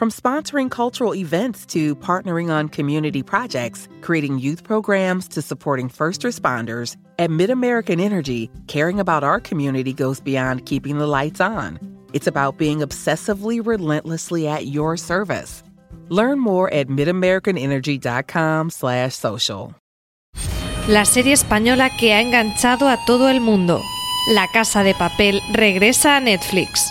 From sponsoring cultural events to partnering on community projects, creating youth programs to supporting first responders, at MidAmerican Energy, caring about our community goes beyond keeping the lights on. It's about being obsessively relentlessly at your service. Learn more at midamericanenergy.com/social. La serie española que ha enganchado a todo el mundo. La Casa de Papel regresa a Netflix.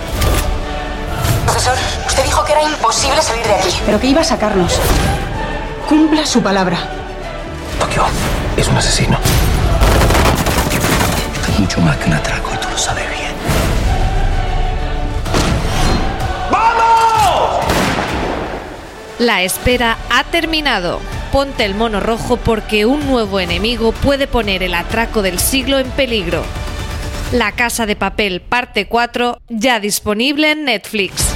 Profesor, usted dijo que era imposible salir de aquí. Pero que iba a sacarnos. Cumpla su palabra. Tokio es un asesino. Es mucho más que un atraco y tú lo sabes bien. La espera ha terminado. Ponte el mono rojo porque un nuevo enemigo puede poner el atraco del siglo en peligro. La Casa de Papel parte 4 ya disponible en Netflix.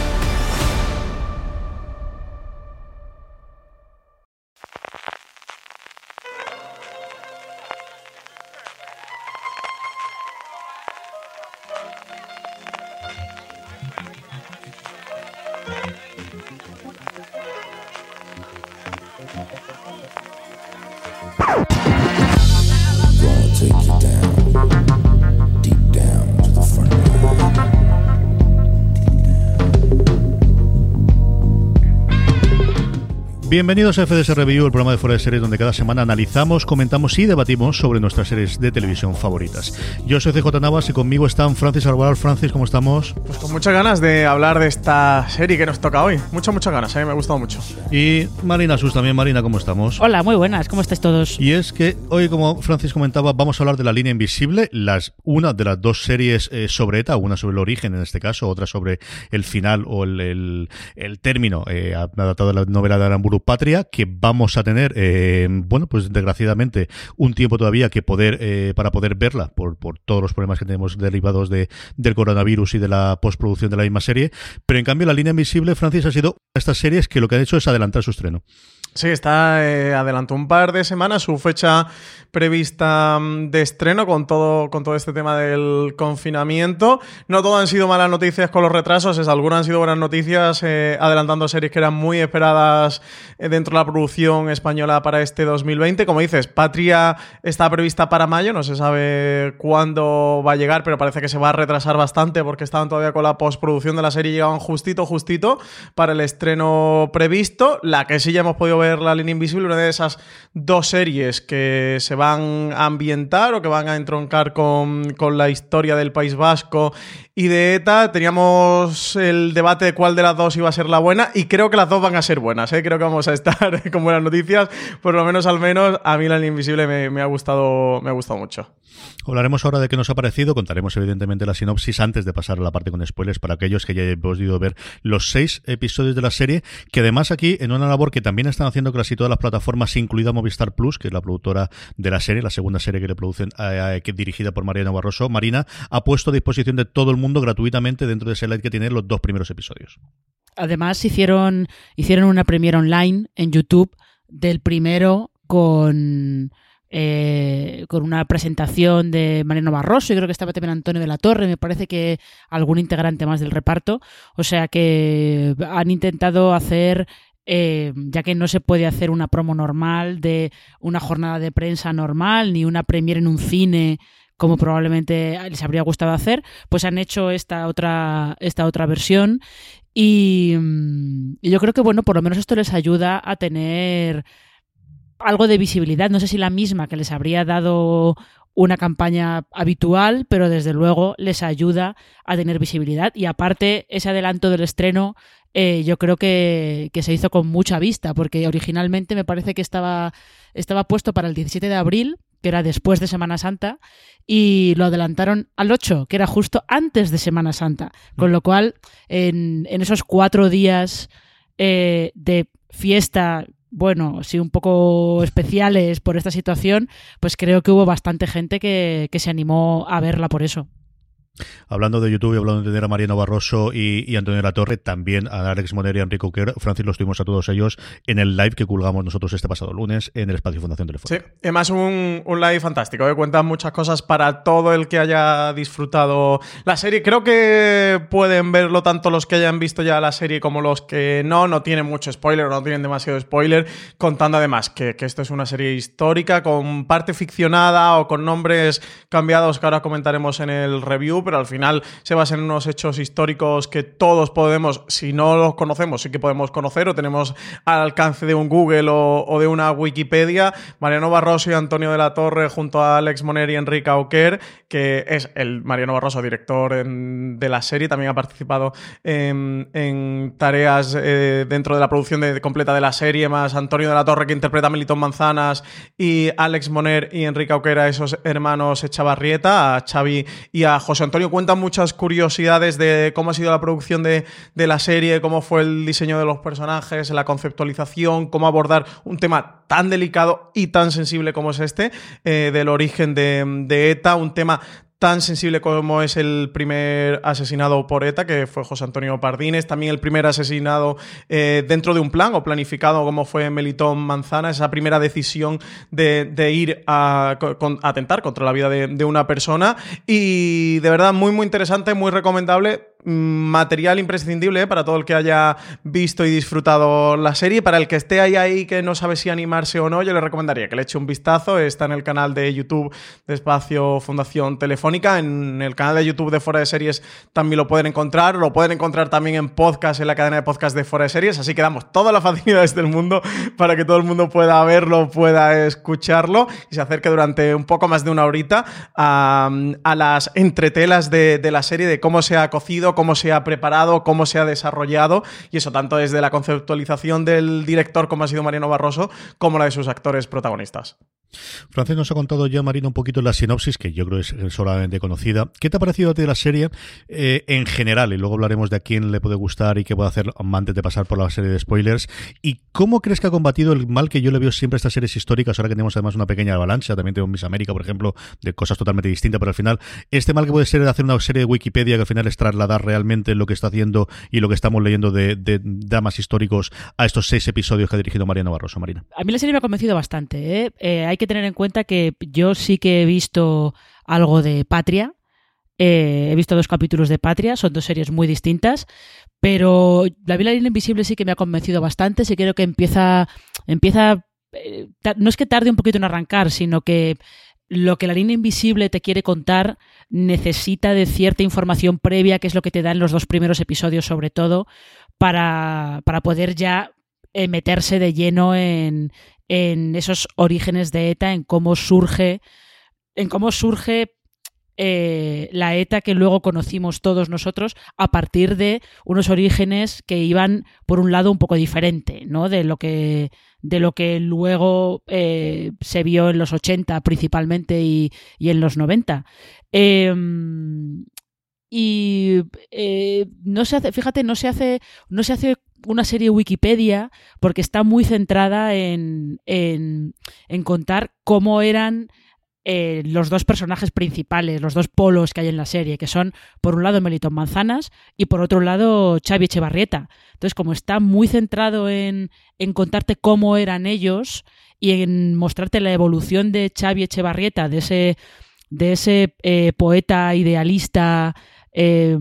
Bienvenidos a FDS Review, el programa de fuera de series donde cada semana analizamos, comentamos y debatimos sobre nuestras series de televisión favoritas. Yo soy CJ Navas y conmigo están Francis Arbal. Francis, ¿cómo estamos? Pues con muchas ganas de hablar de esta serie que nos toca hoy. Muchas, muchas ganas, a mí me ha gustado mucho. Y Marina Sus también. Marina, ¿cómo estamos? Hola, muy buenas, ¿cómo estáis todos? Y es que hoy, como Francis comentaba, vamos a hablar de La Línea Invisible, las, una de las dos series eh, sobre ETA, una sobre el origen en este caso, otra sobre el final o el, el, el término eh, adaptado de la novela de Aramburu Patria, que vamos a tener, eh, bueno, pues desgraciadamente, un tiempo todavía que poder eh, para poder verla por, por todos los problemas que tenemos derivados de, del coronavirus y de la postproducción de la misma serie. Pero en cambio, La Línea Invisible, Francis, ha sido estas series que lo que han hecho es adelantar su estreno. Sí, está eh, adelantó un par de semanas su fecha prevista mm, de estreno con todo, con todo este tema del confinamiento. No todo han sido malas noticias con los retrasos, es, algunas han sido buenas noticias, eh, adelantando series que eran muy esperadas eh, dentro de la producción española para este 2020. Como dices, Patria está prevista para mayo, no se sabe cuándo va a llegar, pero parece que se va a retrasar bastante porque estaban todavía con la postproducción de la serie y llegaban justito, justito para el estreno previsto. La que sí ya hemos podido ver ver La línea invisible, una de esas dos series que se van a ambientar o que van a entroncar con, con la historia del País Vasco y de ETA teníamos el debate de cuál de las dos iba a ser la buena y creo que las dos van a ser buenas, ¿eh? creo que vamos a estar con buenas noticias, por lo menos al menos a mí la invisible me, ha gustado me ha gustado mucho. Hablaremos ahora de qué nos ha parecido, contaremos evidentemente la sinopsis antes de pasar a la parte con spoilers para aquellos que ya hayáis podido ver los seis episodios de la serie, que además aquí en una labor que también están haciendo casi todas las plataformas, incluida Movistar Plus, que es la productora de la serie, la segunda serie que le producen, eh, que dirigida por Mariana Barroso, Marina, ha puesto a disposición de todo el mundo mundo gratuitamente dentro de ese live que tiene los dos primeros episodios. Además, hicieron, hicieron una premiere online en YouTube del primero con, eh, con una presentación de Mariano Barroso y creo que estaba también Antonio de la Torre, me parece que algún integrante más del reparto. O sea que han intentado hacer eh, ya que no se puede hacer una promo normal de una jornada de prensa normal, ni una premiere en un cine como probablemente les habría gustado hacer, pues han hecho esta otra, esta otra versión y, y yo creo que, bueno, por lo menos esto les ayuda a tener algo de visibilidad. No sé si la misma que les habría dado una campaña habitual, pero desde luego les ayuda a tener visibilidad. Y aparte, ese adelanto del estreno eh, yo creo que, se hizo con mucha vista, porque originalmente me parece que estaba, estaba puesto para el 17 de abril, que era después de Semana Santa, y lo adelantaron al 8, que era justo antes de Semana Santa. Con lo cual, en, esos cuatro días eh, de fiesta, bueno, sí, un poco especiales por esta situación, pues creo que hubo bastante gente que se animó a verla por eso. Hablando de YouTube y hablando de tener a Mariano Barroso y, Antonio la Torre, también a Alex Moner y a Enrico Quer, Francis, los tuvimos a todos ellos en el live que colgamos nosotros este pasado lunes en el espacio Fundación Telefónica. Sí, además un, live fantástico, que cuenta muchas cosas para todo el que haya disfrutado la serie. Creo que pueden verlo tanto los que hayan visto ya la serie como los que no, no tienen mucho spoiler o no tienen demasiado spoiler, contando además que, que esto es una serie histórica con parte ficcionada o con nombres cambiados que ahora comentaremos en el review pero al final se basa en unos hechos históricos que todos podemos, si no los conocemos, sí que podemos conocer o tenemos al alcance de un Google o, de una Wikipedia. Mariano Barroso y Antonio de la Torre junto a Alex Moner y Enrique Auquer, que es el Mariano Barroso, director de la serie, también ha participado en, tareas eh, dentro de la producción completa de la serie, más Antonio de la Torre que interpreta a Melitón Manzanas y Alex Moner y Enrique Auquer a esos hermanos Echavarrieta, a Xavi y a José Antonio Antonio cuenta muchas curiosidades de cómo ha sido la producción de, la serie, cómo fue el diseño de los personajes, la conceptualización, cómo abordar un tema tan delicado y tan sensible como es este, eh, del origen de, de ETA, un tema tan sensible como es el primer asesinado por ETA, que fue José Antonio Pardines, también el primer asesinado eh, dentro de un plan o planificado como fue Melitón Manzana, esa primera decisión de, ir a, atentar contra la vida de, de una persona. Y de verdad muy muy interesante, muy recomendable material imprescindible para todo el que haya visto y disfrutado la serie. Para el que esté ahí, ahí que no sabe si animarse o no, yo le recomendaría que le eche un vistazo. Está en el canal de YouTube de Espacio Fundación Telefónica. En el canal de YouTube de Fuera de Series también lo pueden encontrar. Lo pueden encontrar también en podcast, en la cadena de podcast de Fuera de Series. Así que damos todas las facilidades del mundo para que todo el mundo pueda verlo, pueda escucharlo y se acerque durante un poco más de una horita a, las entretelas de, de la serie, de cómo se ha cocido cómo se ha preparado, cómo se ha desarrollado, y eso tanto desde la conceptualización del director, como ha sido Mariano Barroso, como la de sus actores protagonistas. Francis nos ha contado ya, Marina, un poquito la sinopsis, que yo creo es solamente conocida. ¿Qué te ha parecido a ti de la serie eh, en general? Y luego hablaremos de a quién le puede gustar y qué puede hacer antes de pasar por la serie de spoilers. ¿Y cómo crees que ha combatido el mal que yo le veo siempre a estas series históricas? Ahora que tenemos además una pequeña avalancha, también tengo Miss América, por ejemplo, de cosas totalmente distintas, pero al final, este mal que puede ser de hacer una serie de Wikipedia que al final es realmente lo que está haciendo y lo que estamos leyendo de, damas históricos a estos seis episodios que ha dirigido Mariano Barroso, Marina. A mí la serie me ha convencido bastante. ¿eh? Eh, hay que tener en cuenta que yo sí que he visto algo de Patria. Eh, he visto dos capítulos de Patria, son dos series muy distintas, pero La Vila Invisible sí que me ha convencido bastante, sí creo que empieza, empieza, no es que tarde un poquito en arrancar, sino que lo que la línea invisible te quiere contar necesita de cierta información previa, que es lo que te da en los dos primeros episodios sobre todo, para, para poder ya eh, meterse de lleno en, en esos orígenes de ETA, en cómo surge, en cómo surge eh, la ETA que luego conocimos todos nosotros a partir de unos orígenes que iban por un lado un poco diferente, ¿no? De lo que de lo que luego eh, se vio en los 80 principalmente y, en los 90. Em, y eh, no se hace, fíjate, no se hace, no se hace una serie Wikipedia porque está muy centrada en, en, en contar cómo eran eh, los dos personajes principales, los dos polos que hay en la serie, que son por un lado Melitón Manzanas y por otro lado Xavi Echevarrieta. Entonces, como está muy centrado en, contarte cómo eran ellos y en mostrarte la evolución de Xavi Echevarrieta, de ese, de ese eh, poeta idealista, eh,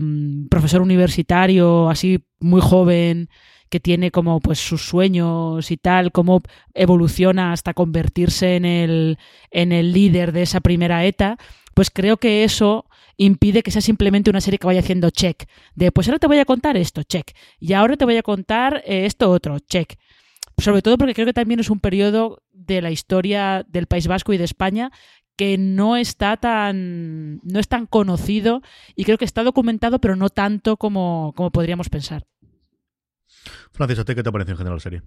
profesor universitario, así muy joven, que tiene como pues sus sueños y tal, cómo evoluciona hasta convertirse en el, en el líder de esa primera ETA, pues creo que eso impide que sea simplemente una serie que vaya haciendo check. De pues ahora te voy a contar esto, check. Y ahora te voy a contar eh, esto otro, check. Sobre todo porque creo que también es un periodo de la historia del País Vasco y de España que no está tan no es tan conocido y creo que está documentado pero no tanto como, como podríamos pensar. Francis, ¿a qué te parece en general la serie?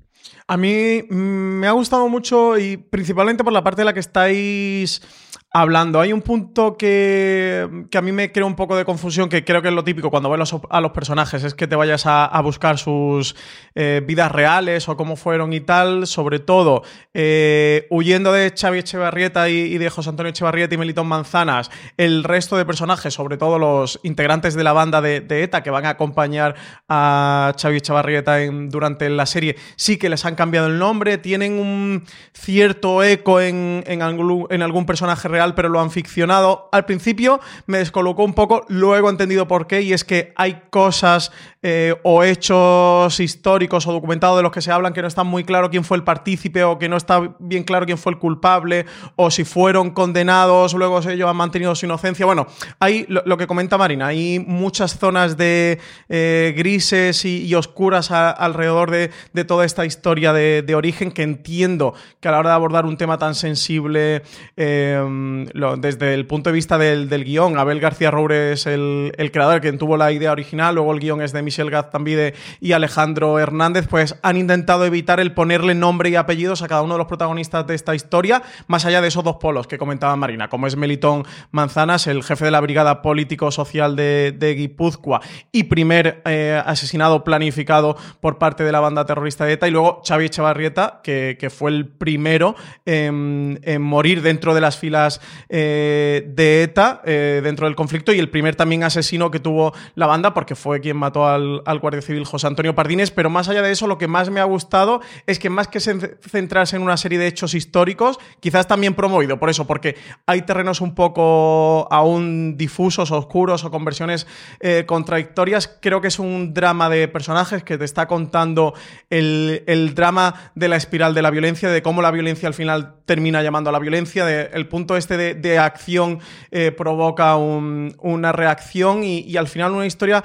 A mí mm, me ha gustado mucho y principalmente por la parte de la que estáis hablando. Hay un punto que, a mí me crea un poco de confusión, que creo que es lo típico cuando ves a los personajes, es que te vayas a, buscar sus eh, vidas reales o cómo fueron y tal, sobre todo eh, huyendo de Xavi Echevarrieta y, de José Antonio Echevarrieta y Melitón Manzanas, el resto de personajes, sobre todo los integrantes de la banda de, ETA que van a acompañar a Xavi Echevarrieta durante la serie, sí que les han cambiado el nombre, tienen un cierto eco en, en, algún, en algún personaje real pero lo han ficcionado. Al principio me descolocó un poco, luego he entendido por qué, y es que hay cosas eh, o hechos históricos o documentados de los que se hablan que no está muy claro quién fue el partícipe o que no está bien claro quién fue el culpable o si fueron condenados, luego ellos han mantenido su inocencia. Bueno, hay lo, que comenta Marina, hay muchas zonas de eh, grises y, oscuras alrededor de, toda esta historia de, origen que entiendo que a la hora de abordar un tema tan sensible em, desde el punto de vista del, guion, Abel García Roures, el, el creador, quien tuvo la idea original, luego el guion es de Michel Gaztambide y Alejandro Hernández, pues han intentado evitar el ponerle nombre y apellidos a cada uno de los protagonistas de esta historia, más allá de esos dos polos que comentaba Marina, como es Melitón Manzanas, el jefe de la Brigada Político-Social de, Guipúzcoa y primer eh, asesinado planificado por parte de la banda terrorista de ETA, y luego Xavi Echevarrieta, que, fue el primero en, morir dentro de las filas eh, de ETA, eh, dentro del conflicto, y el primer también asesino que tuvo la banda, porque fue quien mató a al, Guardia Civil José Antonio Pardines, pero más allá de eso, lo que más me ha gustado es que más que centrarse en una serie de hechos históricos, quizás también promovido por eso, porque hay terrenos un poco aún difusos, oscuros o conversiones eh, contradictorias. Creo que es un drama de personajes que te está contando el, drama de la espiral de la violencia, de cómo la violencia al final termina llamando a la violencia, el punto este de, acción eh, provoca una reacción y al final una historia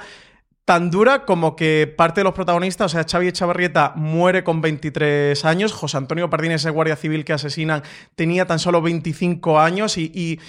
tan dura como que parte de los protagonistas, o sea, Xavi Echavarrieta muere con 23 años, José Antonio Pardines, el guardia civil que asesinan, tenía tan solo 25 años y,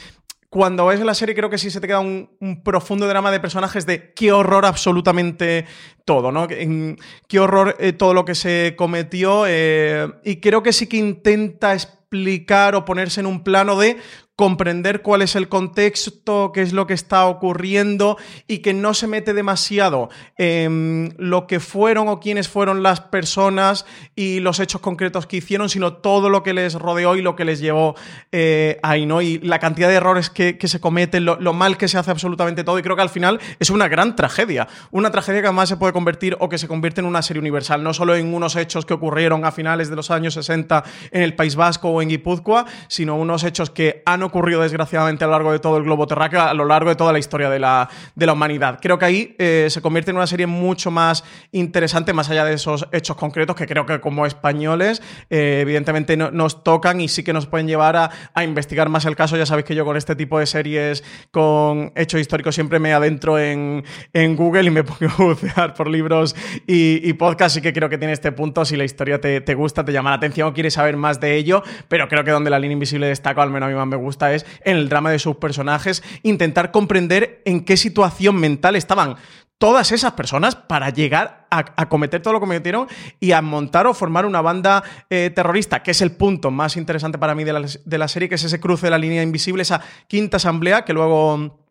cuando ves la serie creo que sí se te queda un, profundo drama de personajes de qué horror absolutamente todo, ¿no? Qué horror eh, todo lo que se cometió eh, y creo que sí que intenta explicar o ponerse en un plano de comprender cuál es el contexto, qué es lo que está ocurriendo y que no se mete demasiado en lo que fueron o quiénes fueron las personas y los hechos concretos que hicieron, sino todo lo que les rodeó y lo que les llevó eh, ahí, ¿no? Y la cantidad de errores que, se cometen, lo, lo, mal que se hace absolutamente todo y creo que al final es una gran tragedia, una tragedia que además se puede convertir o que se convierte en una serie universal, no solo en unos hechos que ocurrieron a finales de los años 60 en el País Vasco o en Guipúzcoa, sino unos hechos que han ocurrido desgraciadamente a lo largo de todo el globo terráqueo, a lo largo de toda la historia de la, de la humanidad. Creo que ahí eh, se convierte en una serie mucho más interesante, más allá de esos hechos concretos que creo que como españoles, eh, evidentemente nos tocan y sí que nos pueden llevar a, a, investigar más el caso. Ya sabéis que yo con este tipo de series, con hechos históricos, siempre me adentro en, en Google y me pongo a bucear por libros y, y podcasts, y que creo que tiene este punto. Si la historia te, te gusta, te llama la atención o quieres saber más de ello, pero creo que donde la línea invisible destaca, al menos a mí me gusta, es en el drama de sus personajes, intentar comprender en qué situación mental estaban todas esas personas para llegar a, cometer todo lo que cometieron y a montar o formar una banda eh, terrorista, que es el punto más interesante para mí de la, de la serie, que es ese cruce de la línea invisible, esa quinta asamblea que luego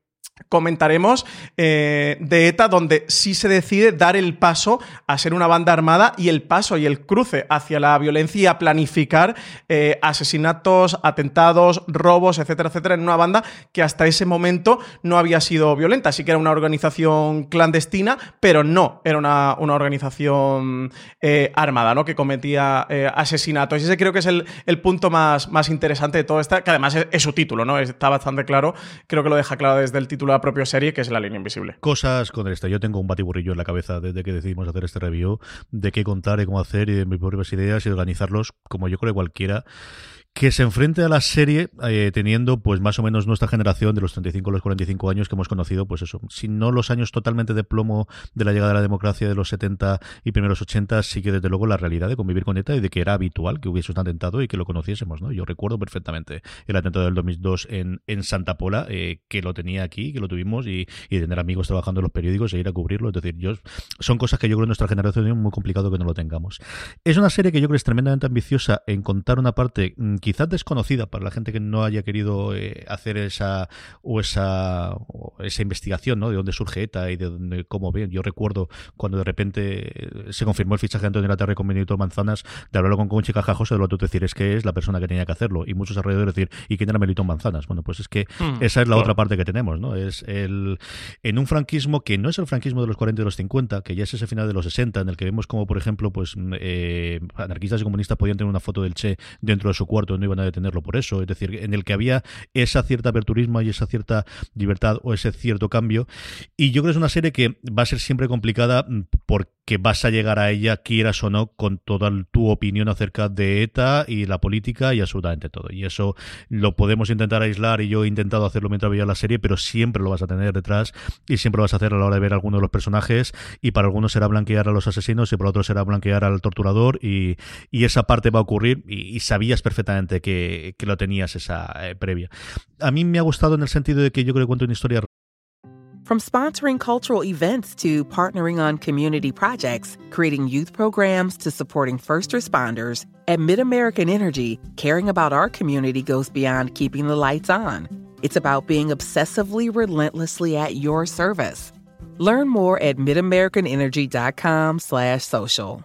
comentaremos eh, de ETA, donde sí se decide dar el paso a ser una banda armada y el paso y el cruce hacia la violencia y a planificar eh, asesinatos, atentados, robos, etcétera, etcétera, en una banda que hasta ese momento no había sido violenta. Sí que era una organización clandestina, pero no era una, organización eh, armada, ¿no? Que cometía asesinatos. Y ese creo que es el, punto más, más, interesante de todo esto, que además es su título, ¿no? Está bastante claro. Creo que lo deja claro desde el título la propia serie, que es La línea invisible. Cosas con esta. Yo tengo un batiburrillo en la cabeza desde que decidimos hacer este review, de qué contar y cómo hacer, y de mis propias ideas y organizarlos, como yo creo que cualquiera que se enfrente a la serie eh, teniendo pues más o menos nuestra generación de los 35 a los 45 años que hemos conocido, pues eso, si no los años totalmente de plomo de la llegada de la democracia de los 70 y primeros 80, sí que desde luego la realidad de convivir con ETA y de que era habitual que hubiese un atentado y que lo conociésemos, ¿no? Yo recuerdo perfectamente el atentado del 2002 en, en Santa Pola, eh, que lo tenía aquí, que lo tuvimos y, y, tener amigos trabajando en los periódicos e ir a cubrirlo, es decir, yo, son cosas que yo creo en nuestra generación es muy complicado que no lo tengamos. Es una serie que yo creo es tremendamente ambiciosa en contar una parte mm, quizás desconocida para la gente que no haya querido eh, hacer esa o esa esa investigación, ¿no? De dónde surge ETA y de dónde, cómo ven. Yo recuerdo cuando de repente eh, se confirmó el fichaje de Antonio Terre con Benito Manzanas, de hablarlo con Conchi Cajajoso, de lo que tú decir es que es la persona que tenía que hacerlo. Y muchos alrededor decir, ¿y quién era Melito Manzanas? Bueno, pues es que hmm. esa es la otra parte que tenemos, ¿no? Es el en un franquismo que no es el franquismo de los 40 y de los 50, que ya es ese final de los 60, en el que vemos como, por ejemplo, pues eh, anarquistas y comunistas podían tener una foto del Che dentro de su cuarto, no iban a detenerlo por eso, es decir, en el que había esa cierta aperturismo y esa cierta libertad o ese cierto cambio. Y yo creo que es una serie que va a ser siempre complicada porque vas a llegar a ella, quieras o no, con toda tu opinión acerca de ETA y la política y absolutamente todo. Y eso lo podemos intentar aislar y yo he intentado hacerlo mientras veía la serie, pero siempre lo vas a tener detrás y siempre lo vas a hacer a la hora de ver alguno de los personajes y para algunos será blanquear a los asesinos y para otros será blanquear al torturador y, y esa parte va a ocurrir y, y sabías perfectamente que, que, lo tenías esa eh, previa. A mí me ha gustado en el sentido de que yo creo que una historia From sponsoring cultural events to partnering on community projects, creating youth programs to supporting first responders, at MidAmerican Energy, caring about our community goes beyond keeping the lights on. It's about being obsessively relentlessly at your service. Learn more at midamericanenergy.com/social.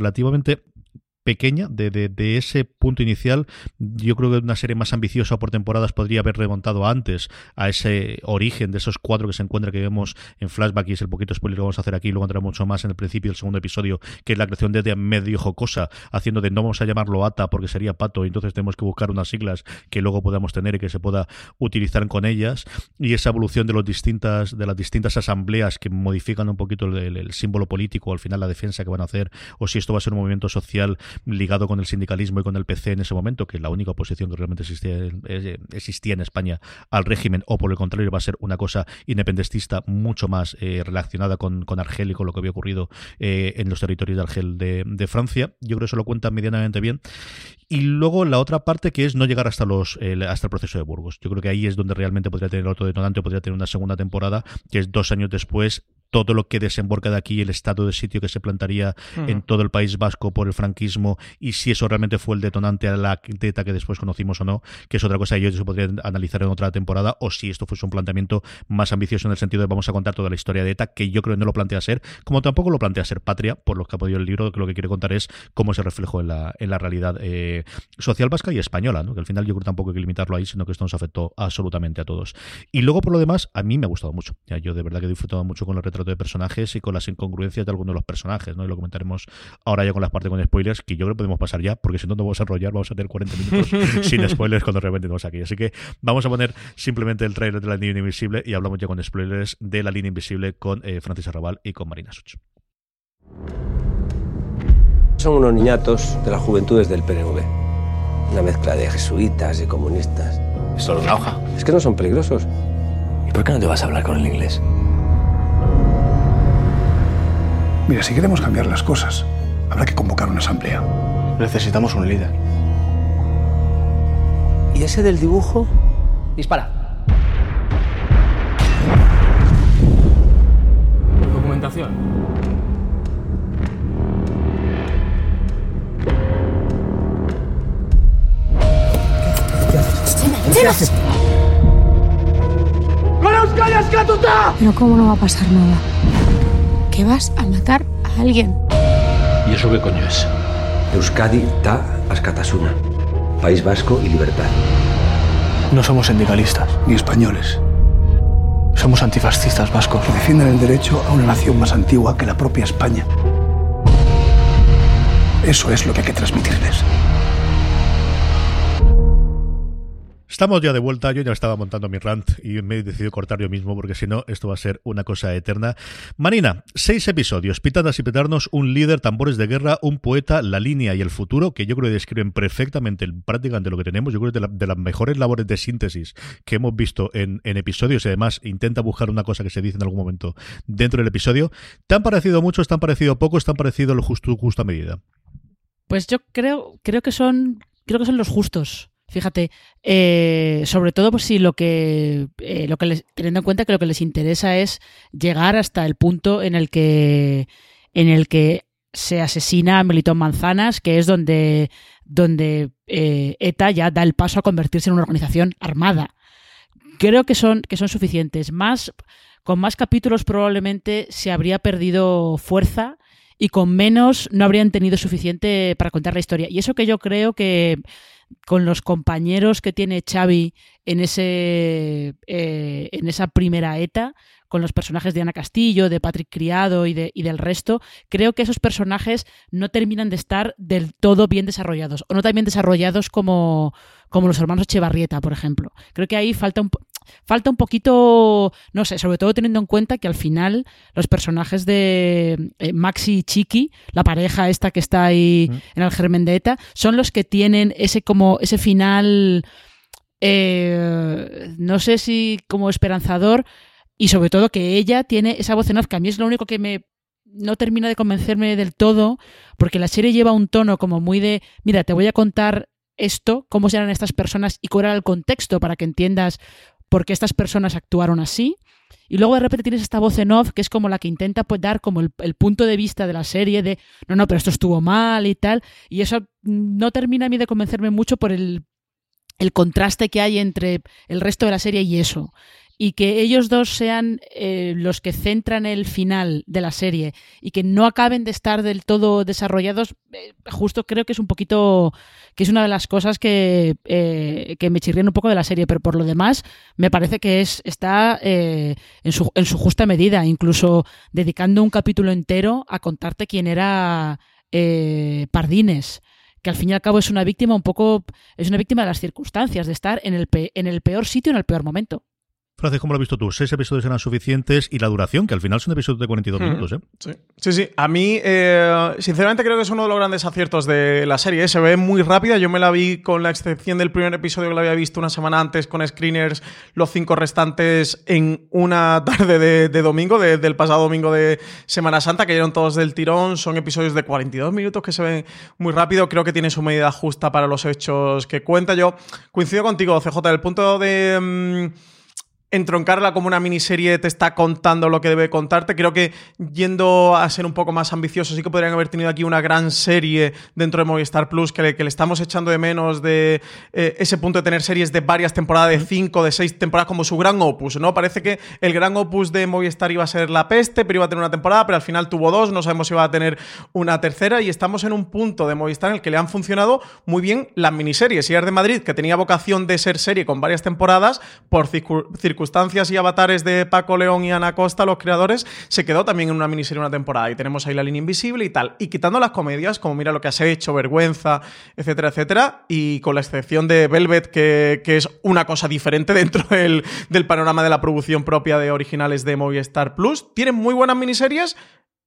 Relativamente pequeña de, de, ese punto inicial. Yo creo que una serie más ambiciosa por temporadas podría haber remontado antes a ese origen de esos cuatro que se encuentra que vemos en flashback y es el poquito spoiler que vamos a hacer aquí, luego entrará mucho más en el principio del segundo episodio, que es la creación de medio jocosa, haciendo de no vamos a llamarlo ATA porque sería pato, y entonces tenemos que buscar unas siglas que luego podamos tener y que se pueda utilizar con ellas, y esa evolución de los distintas, de las distintas asambleas que modifican un poquito el, el símbolo político, al final la defensa que van a hacer, o si esto va a ser un movimiento social ligado con el sindicalismo y con el PC en ese momento, que es la única oposición que realmente existía, eh, existía en España al régimen, o por el contrario va a ser una cosa independentista mucho más eh, relacionada con, con, Argel y con lo que había ocurrido eh, en los territorios de Argel de, Francia. Yo creo que eso lo cuenta medianamente bien. Y luego la otra parte que es no llegar hasta los hasta el proceso de Burgos. Yo creo que ahí es donde realmente podría tener otro detonante, podría tener una segunda temporada, que es dos años después todo lo que desemboca de aquí, el estado de sitio que se plantaría en todo el País Vasco por el franquismo y si eso realmente fue el detonante a la teta que después conocimos o no, que es otra cosa que yo se podría analizar en otra temporada, o si esto fuese un planteamiento más ambicioso en el sentido de vamos a contar toda la historia de ETA, que yo creo que no lo plantea ser, como tampoco lo plantea ser Patria, por lo que ha podido el libro, que lo que quiere contar es cómo se reflejó en la, en la realidad eh, social vasca y española, ¿no? que al final yo creo tampoco hay que limitarlo ahí, sino que esto nos afectó absolutamente a todos. Y luego, por lo demás, a mí me ha gustado mucho. Ya, yo de verdad que he disfrutado mucho con el retrato de personajes y con las incongruencias de algunos de los personajes, ¿no? Y lo comentaremos ahora ya con las partes con spoilers, que yo creo que podemos pasar ya, porque si no, no vamos a enrollar, vamos a tener 40 minutos sin spoilers cuando realmente nos aquí. Así que vamos a poner simplemente el trailer de la línea invisible y hablamos ya con spoilers de la línea invisible con eh, Francis Arrabal y con Marina Such. Son unos niñatos de las juventudes del PNV. Una mezcla de jesuitas y comunistas. ¿Es solo una hoja? Es que no son peligrosos. ¿Y por qué no te vas a hablar con el inglés? Mira, si queremos cambiar las cosas, habrá que convocar una asamblea. Necesitamos un líder. ¿Y ese del dibujo? Dispara. Documentación. ¿Qué haces? Pero ¿cómo no va a pasar nada? Que vas a matar a alguien. ¿Y eso qué coño es? Euskadi ta Askatasuna. País Vasco y libertad. No somos sindicalistas. Ni españoles. Somos antifascistas vascos. Que defienden el derecho a una nación más antigua que la propia España. Eso es lo que hay que transmitirles. Estamos ya de vuelta, yo ya estaba montando mi rant y me he decidido cortar yo mismo porque si no esto va a ser una cosa eterna. Marina, seis episodios, pitadas y petarnos, un líder, tambores de guerra, un poeta, la línea y el futuro, que yo creo que describen perfectamente prácticamente lo que tenemos, yo creo que de, de las mejores labores de síntesis que hemos visto en, en, episodios y además intenta buscar una cosa que se dice en algún momento dentro del episodio. ¿Te han parecido muchos, te han parecido pocos, te han parecido lo justo, justa medida? Pues yo creo, creo que son, creo que son los justos. Fíjate, eh, sobre todo pues si lo que, eh, lo que les, teniendo en cuenta que lo que les interesa es llegar hasta el punto en el que, en el que se asesina a Melitón Manzanas, que es donde, donde eh, ETA ya da el paso a convertirse en una organización armada. Creo que son, que son suficientes. Más, con más capítulos probablemente se habría perdido fuerza y con menos no habrían tenido suficiente para contar la historia. Y eso que yo creo que con los compañeros que tiene Xavi en ese eh, en esa primera ETA, con los personajes de Ana Castillo, de Patrick Criado y, de, y del resto, creo que esos personajes no terminan de estar del todo bien desarrollados, o no tan bien desarrollados como, como los hermanos Echevarrieta, por ejemplo. Creo que ahí falta un, falta un poquito, no sé, sobre todo teniendo en cuenta que al final los personajes de eh, Maxi y Chiqui, la pareja esta que está ahí en el germen de ETA, son los que tienen ese como ese final, eh, no sé si como esperanzador, y sobre todo que ella tiene esa voz en off, que a mí es lo único que me no termina de convencerme del todo, porque la serie lleva un tono como muy de, mira, te voy a contar esto, cómo serán estas personas y cuál era el contexto para que entiendas por qué estas personas actuaron así. Y luego de repente tienes esta voz en off que es como la que intenta pues, dar como el, punto de vista de la serie de no, no, pero esto estuvo mal y tal. Y eso no termina a mí de convencerme mucho por el, el contraste que hay entre el resto de la serie y eso y que ellos dos sean eh, los que centran el final de la serie y que no acaben de estar del todo desarrollados, eh, justo creo que es un poquito, que es una de las cosas que, eh, que me chirrían un poco de la serie, pero por lo demás me parece que es, está en su, en, su, justa medida, incluso dedicando un capítulo entero a contarte quién era Pardines que al fin y al cabo es una víctima un poco, es una víctima de las circunstancias, de estar en el, pe en el peor sitio en el peor momento. Francis, ¿cómo lo has visto tú? ¿Seis episodios eran suficientes? Y la duración, que al final son episodios de 42 hmm. minutos, ¿eh? Sí, sí. sí. A mí, eh, sinceramente, creo que es uno de los grandes aciertos de la serie. ¿eh? Se ve muy rápida. Yo me la vi con la excepción del primer episodio que la había visto una semana antes con screeners, los cinco restantes en una tarde de, de domingo, de, del pasado domingo de Semana Santa, que eran todos del tirón. Son episodios de 42 minutos que se ven muy rápido. Creo que tiene su medida justa para los hechos que cuenta. Yo coincido contigo, CJ, el punto de. Mmm, entroncarla como una miniserie te está contando lo que debe contarte. Creo que yendo a ser un poco más ambicioso, sí que podrían haber tenido aquí una gran serie dentro de Movistar Plus, que le, que le estamos echando de menos de eh, ese punto de tener series de varias temporadas, de cinco, de seis temporadas, como su gran opus, ¿no? Parece que el gran opus de Movistar iba a ser La Peste, pero iba a tener una temporada, pero al final tuvo dos, no sabemos si va a tener una tercera, y estamos en un punto de Movistar en el que le han funcionado muy bien las miniseries. Y de Madrid, que tenía vocación de ser serie con varias temporadas, por circunstancias circunstancias y avatares de Paco León y Ana Costa, los creadores, se quedó también en una miniserie una temporada. Y tenemos ahí la línea invisible y tal. Y quitando las comedias, como mira lo que has hecho, vergüenza, etcétera, etcétera, y con la excepción de Velvet, que, es una cosa diferente dentro del, del panorama de la producción propia de originales de Movistar Plus, tienen muy buenas miniseries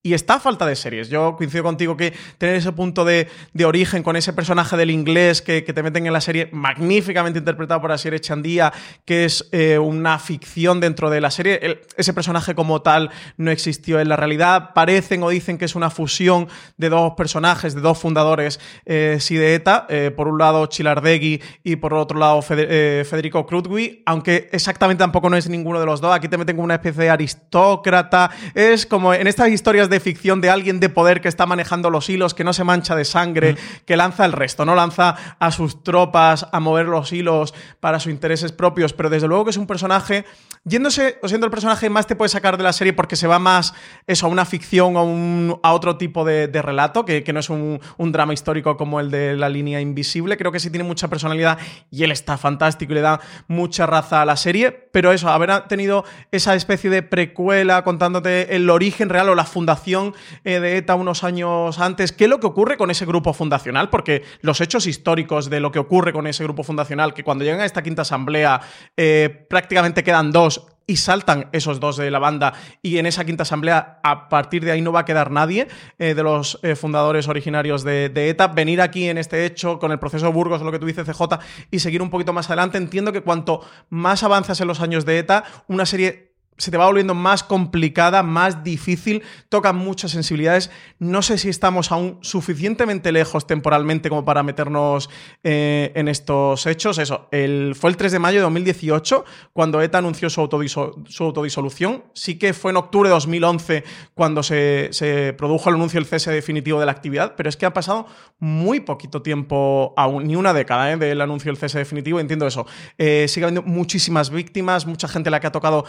y está a falta de series. Yo coincido contigo que tener ese punto de, origen con ese personaje del inglés que, te meten en la serie, magníficamente interpretado por Asier Echandía, que es eh, una ficción dentro de la serie. ese personaje como tal no existió en la realidad. Parecen o dicen que es una fusión de dos personajes, de dos fundadores eh, sí de ETA. Eh, por un lado Chilardegui y por otro lado Federico Krutwi, aunque exactamente tampoco no es ninguno de los dos. Aquí te meten como una especie de aristócrata. Es como en estas historias de de ficción de alguien de poder que está manejando los hilos, que no se mancha de sangre, que lanza el resto, no lanza a sus tropas a mover los hilos para sus intereses propios, pero desde luego que es un personaje, yéndose o siendo el personaje más te puede sacar de la serie porque se va más eso, a una ficción o un, a otro tipo de, relato, que, no es un, drama histórico como el de la línea invisible, creo que sí tiene mucha personalidad y él está fantástico y le da mucha raza a la serie, pero eso, haber tenido esa especie de precuela contándote el origen real o la fundación eh, de ETA unos años antes. ¿Qué es lo que ocurre con ese grupo fundacional? Porque los hechos históricos de lo que ocurre con ese grupo fundacional, que cuando llegan a esta quinta asamblea eh, prácticamente quedan dos y saltan esos dos de la banda y en esa quinta asamblea a partir de ahí no va a quedar nadie eh, de los fundadores originarios de, de, ETA. Venir aquí en este hecho con el proceso Burgos, lo que tú dices CJ, y seguir un poquito más adelante, entiendo que cuanto más avanzas en los años de ETA, una serie se te va volviendo más complicada, más difícil, toca muchas sensibilidades. No sé si estamos aún suficientemente lejos temporalmente como para meternos eh, en estos hechos. Eso, fue el 3 de mayo de 2018 cuando ETA anunció su, autodisolución. Sí que fue en octubre de 2011 cuando se, produjo el anuncio del cese definitivo de la actividad, pero es que ha pasado muy poquito tiempo aún, ni una década ¿eh? del anuncio del cese definitivo, entiendo eso. Eh, sigue habiendo muchísimas víctimas, mucha gente la que ha tocado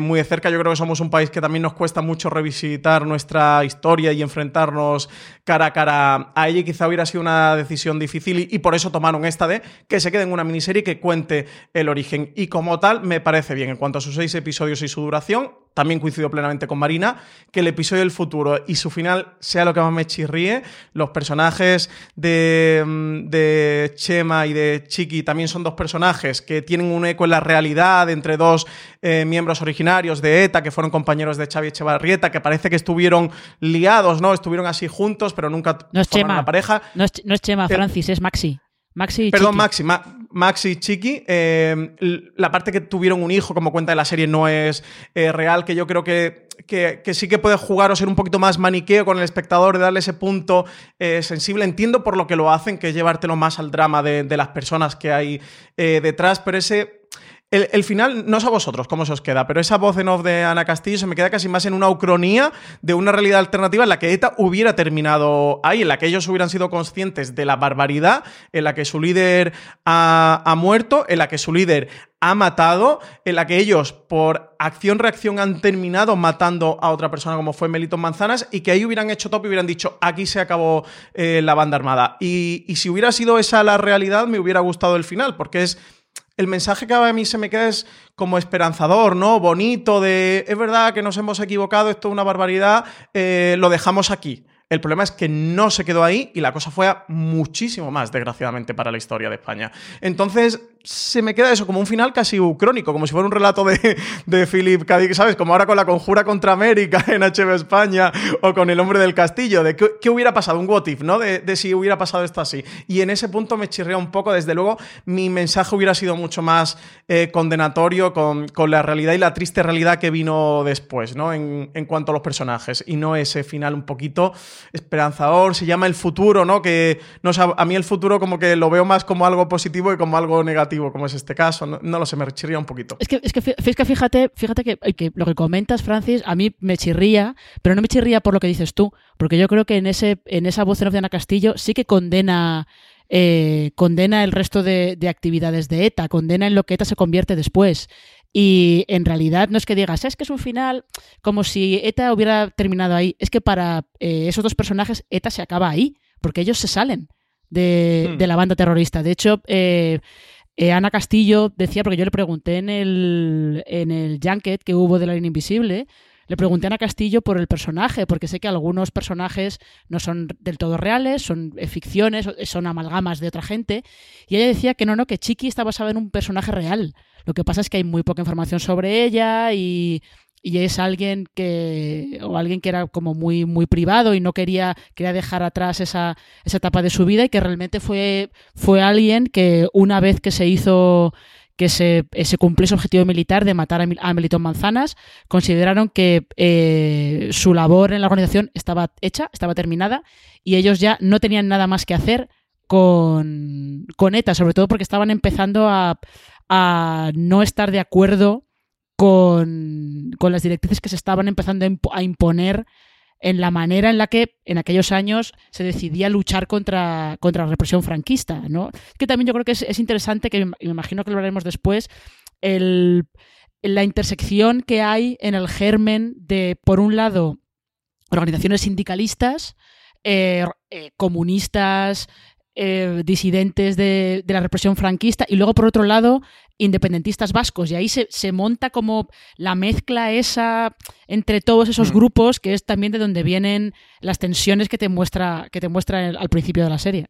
muy de cerca. Yo creo que somos un país que también nos cuesta mucho revisitar nuestra historia y enfrentarnos cara a cara a ella. Y quizá hubiera sido una decisión difícil y, por eso tomaron esta de que se quede en una miniserie que cuente el origen. Y como tal, me parece bien en cuanto a sus seis episodios y su duración también coincido plenamente con Marina, que el episodio del futuro y su final sea lo que más me chirríe. Los personajes de, mm, de Chema y de Chiqui también son dos personajes que tienen un eco en la realidad entre dos eh, miembros originarios de ETA que fueron compañeros de Xavi Echevarrieta, que parece que estuvieron liados, ¿no? Estuvieron así juntos, pero nunca no es Chema. una pareja. No es, Chema, eh, Francis, es Maxi. Maxi y Perdón, Maxi. Maxi y Chiqui. Eh, la parte que tuvieron un hijo, como cuenta de la serie, no es eh, real, que yo creo que, que, sí que puede jugar o ser un poquito más maniqueo con el espectador, de darle ese punto eh, sensible. Entiendo por lo que lo hacen, que es llevártelo más al drama de, de las personas que hay detrás, pero ese el, final, no sé a vosotros cómo se os queda, pero esa voz en off de Ana Castillo se me queda casi más en una ucronía de una realidad alternativa en la que ETA hubiera terminado ahí, en la que ellos hubieran sido conscientes de la barbaridad, en la que su líder ha, muerto, en la que su líder ha matado, en la que ellos por acción-reacción han terminado matando a otra persona como fue Melito Manzanas y que ahí hubieran hecho top y hubieran dicho aquí se acabó eh, la banda armada. Y, y si hubiera sido esa la realidad me hubiera gustado el final porque es el mensaje que a mí se me queda es como esperanzador, ¿no? Bonito, de es verdad que nos hemos equivocado, esto es una barbaridad, eh, lo dejamos aquí. El problema es que no se quedó ahí y la cosa fue muchísimo más, desgraciadamente, para la historia de España. Entonces, se me queda eso como un final casi crónico, como si fuera un relato de, de Philip K. ¿sabes? Como ahora con la conjura contra América en HB España o con El hombre del castillo, de qué, hubiera pasado, un what if, ¿no? De, si hubiera pasado esto así. Y en ese punto me chirrea un poco, desde luego, mi mensaje hubiera sido mucho más eh, condenatorio con, la realidad y la triste realidad que vino después, ¿no? En, cuanto a los personajes, y no ese final un poquito esperanzador, se llama el futuro, ¿no? Que, no a mí el futuro como que lo veo más como algo positivo y como algo negativo negativo como es este caso. No, no lo sé, me chirría un poquito. Es que, es que, fíjate, fíjate que, que, lo que comentas, Francis, a mí me chirría, pero no me chirría por lo que dices tú, porque yo creo que en, ese, en esa voz de Ana Castillo sí que condena eh, condena el resto de, actividades de ETA, condena en lo que ETA se convierte después. Y en realidad no es que digas, es que es un final como si ETA hubiera terminado ahí. Es que para eh, esos dos personajes ETA se acaba ahí, porque ellos se salen de, hmm. la banda terrorista. De hecho, eh, Ana Castillo decía, porque yo le pregunté en el, en el junket que hubo de la línea invisible, le pregunté a Ana Castillo por el personaje, porque sé que algunos personajes no son del todo reales, son ficciones, son amalgamas de otra gente. Y ella decía que no, no, que Chiqui está basada en un personaje real. Lo que pasa es que hay muy poca información sobre ella y, es alguien que o alguien que era como muy muy privado y no quería quería dejar atrás esa, esa etapa de su vida y que realmente fue fue alguien que una vez que se hizo que se, eh, se cumplió ese objetivo militar de matar a, Melitón Manzanas, consideraron que eh, su labor en la organización estaba hecha, estaba terminada, y ellos ya no tenían nada más que hacer con, con ETA, sobre todo porque estaban empezando a, a no estar de acuerdo con, con, las directrices que se estaban empezando a imponer en la manera en la que en aquellos años se decidía luchar contra, contra la represión franquista, ¿no? Que también yo creo que es, interesante, que me imagino que lo veremos después, el, la intersección que hay en el germen de, por un lado, organizaciones sindicalistas, eh, eh, comunistas, eh, disidentes de, la represión franquista y luego por otro lado independentistas vascos y ahí se, se, monta como la mezcla esa entre todos esos mm. grupos que es también de donde vienen las tensiones que te muestra que te muestra al principio de la serie.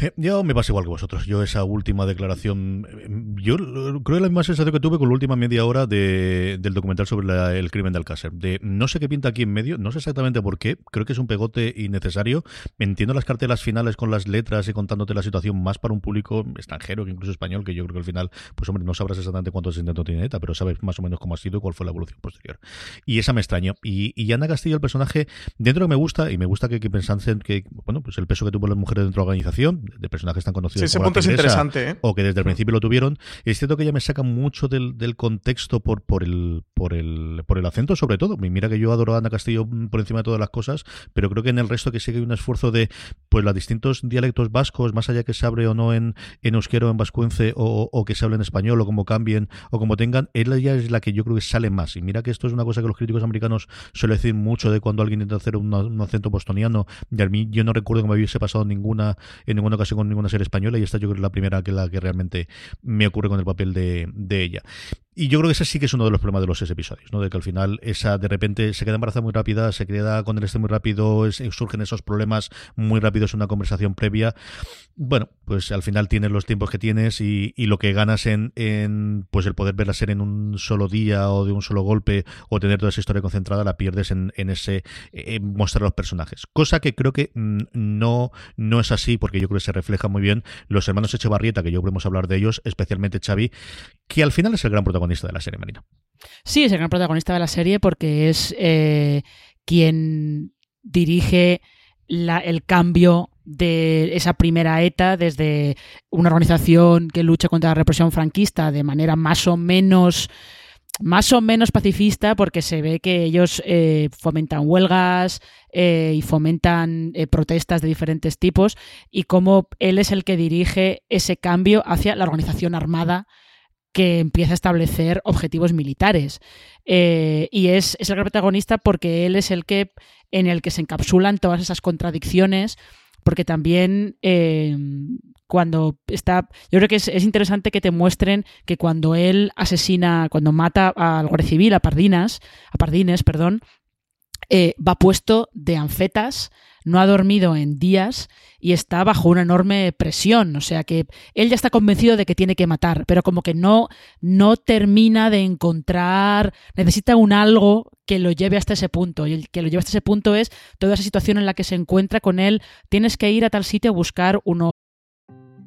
Eh, yo me pasa igual que vosotros. Yo esa última declaración, eh, yo creo la misma sensación que tuve con la última media hora de, del documental sobre el crimen de Alcácer. De no sé qué pinta aquí en medio, no sé exactamente por qué. Creo que es un pegote innecesario. Entiendo las cartelas finales con las letras y contándote la situación más para un público extranjero que incluso español, que yo creo que al final, pues hombre, no sabrás exactamente cuántos intentos tiene ETA, pero sabes más o menos cómo ha sido y cuál fue la evolución posterior. Y esa me extrañó. Y, y Ana Castillo, el personaje, dentro que me gusta, y me gusta que, que pensasen que, bueno, pues el peso que tuvo las mujeres dentro de la organización, de personajes tan conocidos sí, ese punto es interesante, ¿eh? o que desde el principio lo tuvieron. Es cierto que ella me saca mucho del, del, contexto por, por, el, por, el, por el acento, sobre todo. Mira que yo adoro a Ana Castillo por encima de todas las cosas, pero creo que en el resto que sí que hay un esfuerzo de pues los distintos dialectos vascos, más allá que se abre o no en, en euskero, en vascuence, o, o que se hable en español, o como cambien, o como tengan, ella es la que yo creo que sale más. Y mira que esto es una cosa que los críticos americanos suelen decir mucho de cuando alguien intenta hacer un, un acento bostoniano, y a mí yo no recuerdo que me hubiese pasado ninguna en ninguna ocasión con ninguna serie española y esta yo creo que es la primera que la que realmente me ocurre con el papel de, de ella. Y yo creo que ese sí que es uno de los problemas de los seis episodios, ¿no? De que al final esa de repente se queda embarazada muy rápida, se queda con el este muy rápido, surgen esos problemas muy rápidos en una conversación previa. Bueno, pues al final tienes los tiempos que tienes y, y lo que ganas en, en, pues el poder ver la serie en un solo día o de un solo golpe o tener toda esa historia concentrada la pierdes en, en ese mostrar los personajes. Cosa que creo que mm, no, no es así porque yo creo que se refleja muy bien los hermanos Echevarrieta, que yo podemos hablar de ellos, especialmente Xavi, que al final es el gran protagonista de la serie, Marina. Sí, es el gran protagonista de la serie porque es eh, quien dirige el cambio de esa primera ETA desde una organización que lucha contra la represión franquista de manera más o menos más o menos pacifista porque se ve que ellos eh, fomentan huelgas eh, y fomentan protestas de diferentes tipos y cómo él es el que dirige ese cambio hacia la organización armada que empieza a establecer objetivos militares. Eh, y es, el gran protagonista porque él es el que en el que se encapsulan todas esas contradicciones. Porque también eh, cuando está. Yo creo que es, interesante que te muestren que cuando él asesina, cuando mata al guardia civil, a Pardinas, a Pardines, perdón, eh, va puesto de anfetas no ha dormido en días y está bajo una enorme presión. O sea que él ya está convencido de que tiene que matar, pero como que no, no termina de encontrar, necesita un algo que lo lleve hasta ese punto. Y el que lo lleve hasta ese punto es toda esa situación en la que se encuentra con él. Tienes que ir a tal sitio a buscar uno.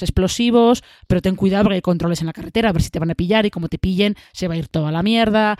Explosivos, pero ten cuidado porque hay controles en la carretera, a ver si te van a pillar y como te pillen se va a ir toda la mierda.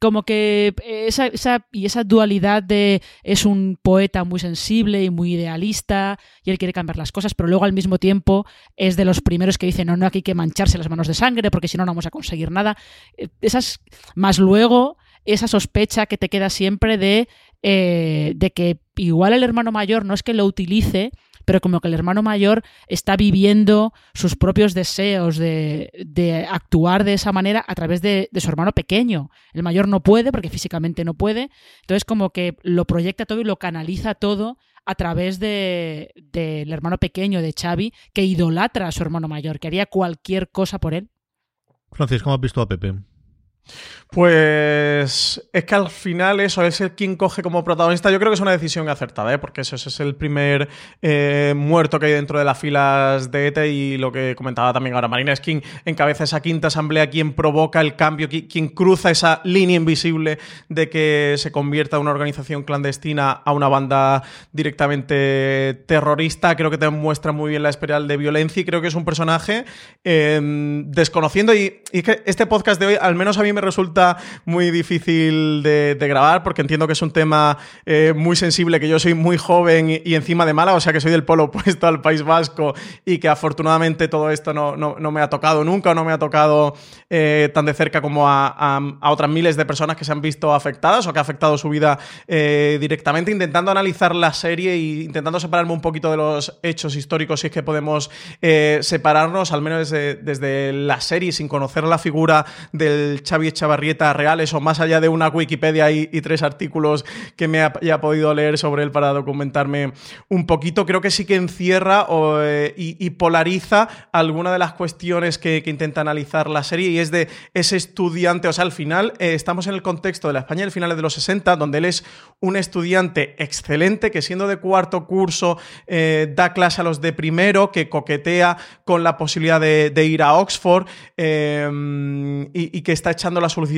Como que esa, esa, y esa dualidad de es un poeta muy sensible y muy idealista y él quiere cambiar las cosas, pero luego al mismo tiempo es de los primeros que dicen no, no, aquí hay que mancharse las manos de sangre porque si no no vamos a conseguir nada. Eh, esas, más luego esa sospecha que te queda siempre de, eh, de que igual el hermano mayor no es que lo utilice, pero como que el hermano mayor está viviendo sus propios deseos de, actuar de esa manera a través de, su hermano pequeño. El mayor no puede porque físicamente no puede, entonces como que lo proyecta todo y lo canaliza todo a través del hermano pequeño de Xavi, que idolatra a su hermano mayor, que haría cualquier cosa por él. Francis, ¿cómo has visto a Pepe? Pues es que al final eso es el quien coge como protagonista. Yo creo que es una decisión acertada, ¿eh? porque eso, es el primer eh, muerto que hay dentro de las filas de ETE y lo que comentaba también ahora Marina es quien encabeza esa quinta asamblea, quien provoca el cambio, quien cruza esa línea invisible de que se convierta una organización clandestina a una banda directamente terrorista. Creo que te muestra muy bien la espiral de violencia y creo que es un personaje eh, desconociendo y, y que este podcast de hoy, al menos a mí me resulta muy difícil de, grabar porque entiendo que es un tema eh, muy sensible, que yo soy muy joven y, encima de mala, o sea que soy del polo opuesto al País Vasco y que afortunadamente todo esto no, me ha tocado nunca o no me ha tocado eh, tan de cerca como a, otras miles de personas que se han visto afectadas o que ha afectado su vida eh, directamente, intentando analizar la serie e intentando separarme un poquito de los hechos históricos si es que podemos separarnos, al menos desde, desde la serie, sin conocer la figura del Xavi Chavarrieta real, eso más allá de una Wikipedia y, tres artículos que me haya podido leer sobre él para documentarme un poquito, creo que sí que encierra eh, y, polariza alguna de las cuestiones que, intenta analizar la serie y es de ese estudiante, o sea, al final eh, estamos en el contexto de la España del finales de los 60, donde él es un estudiante excelente que siendo de cuarto curso eh, da clase a los de primero, que coquetea con la posibilidad de, ir a Oxford y, y que está echando la solicitud.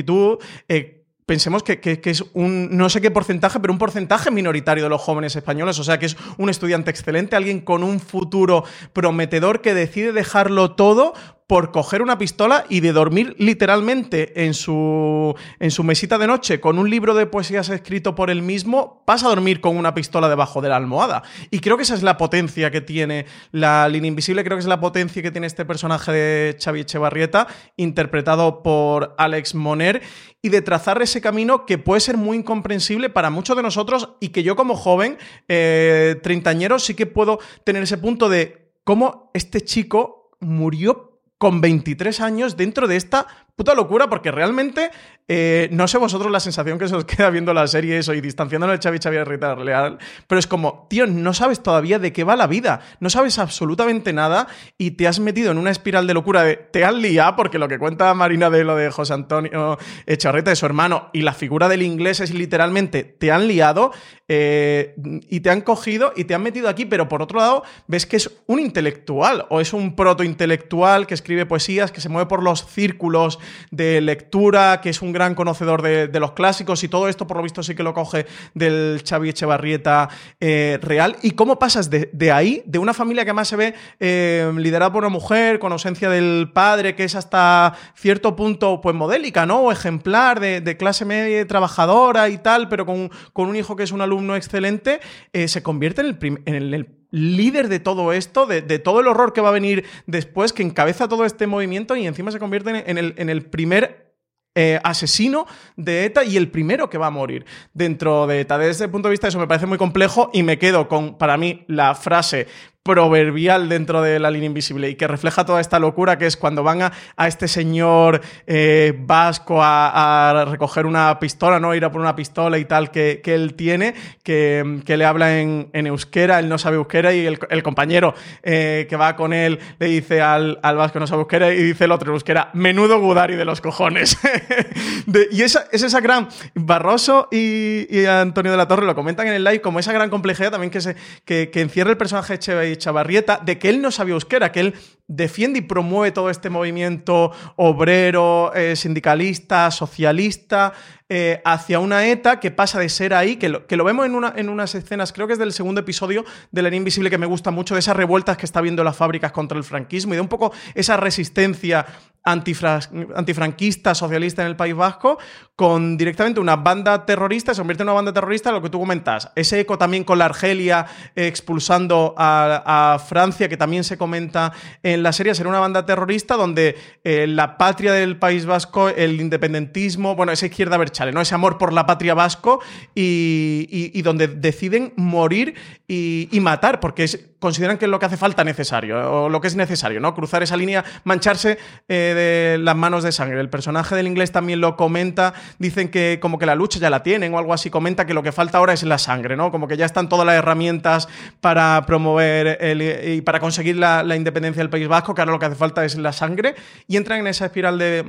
Eh, pensemos que, es un, no sé qué porcentaje, pero un porcentaje minoritario de los jóvenes españoles, o sea que es un estudiante excelente, alguien con un futuro prometedor que decide dejarlo todo por coger una pistola y de dormir literalmente en su, en su mesita de noche con un libro de poesías escrito por él mismo, pasa a dormir con una pistola debajo de la almohada. Y creo que esa es la potencia que tiene la línea invisible, creo que es la potencia que tiene este personaje de Xavi Echevarrieta, interpretado por Alex Moner, y de trazar ese camino que puede ser muy incomprensible para muchos de nosotros y que yo como joven, eh, treintañero, sí que puedo tener ese punto de cómo este chico murió con 23 años dentro de esta puta locura, porque realmente eh, no sé vosotros la sensación que se os queda viendo la serie eso y distanciándonos de Xavi Xavi Rita Leal, pero es como, tío, no sabes todavía de qué va la vida, no sabes absolutamente nada y te has metido en una espiral de locura de te han liado, porque lo que cuenta Marina de lo de José Antonio Echarreta de su hermano y la figura del inglés es literalmente te han liado eh, y te han cogido y te han metido aquí, pero por otro lado ves que es un intelectual o es un protointelectual que escribe poesías, que se mueve por los círculos de lectura, que es un gran conocedor de, los clásicos y todo esto por lo visto sí que lo coge del Xavi Echevarrieta eh, real. ¿Y cómo pasas de, ahí, de una familia que más se ve eh, liderada por una mujer, con ausencia del padre, que es hasta cierto punto pues modélica, ¿no? O ejemplar de, clase media trabajadora y tal, pero con, un hijo que es un alumno excelente, eh, se convierte en el, en el líder de todo esto, de, todo el horror que va a venir después, que encabeza todo este movimiento y encima se convierte en el, primer eh, asesino de ETA y el primero que va a morir dentro de ETA. Desde ese punto de vista eso me parece muy complejo y me quedo con, para mí, la frase proverbial dentro de la línea invisible y que refleja toda esta locura que es cuando van a, a este señor eh, vasco a, recoger una pistola, ¿no? Ir a por una pistola y tal que, que él tiene, que, que, le habla en, en, euskera, él no sabe euskera y el, el compañero eh, que va con él le dice al, al, vasco no sabe euskera y dice el otro euskera, menudo gudari de los cojones. y esa, es esa gran... Barroso y, y, Antonio de la Torre lo comentan en el live como esa gran complejidad también que, se, que, que encierra el personaje de Chavarrieta, de que él no sabía euskera, que él defiende y promueve todo este movimiento obrero, eh, sindicalista, socialista, eh, hacia una ETA que pasa de ser ahí, que lo, que lo vemos en, una, en, unas escenas, creo que es del segundo episodio de La Invisible que me gusta mucho, de esas revueltas que está viendo las fábricas contra el franquismo y de un poco esa resistencia antifranquista, socialista en el País Vasco, con directamente una banda terrorista, se convierte en una banda terrorista, lo que tú comentas. Ese eco también con la Argelia eh, expulsando a, Francia, que también se comenta en la serie, será una banda terrorista donde eh, la patria del País Vasco, el independentismo, bueno, esa izquierda berchale, ¿no? Ese amor por la patria vasco y, donde deciden morir y, matar, porque consideran que es lo que hace falta necesario, o lo que es necesario, ¿no? Cruzar esa línea, mancharse eh, de las manos de sangre. El personaje del inglés también lo comenta, dicen que como que la lucha ya la tienen o algo así, comenta que lo que falta ahora es la sangre, ¿no? Como que ya están todas las herramientas para promover y para conseguir la, la independencia del País Vasco, que ahora lo que hace falta es la sangre, y entran en esa espiral de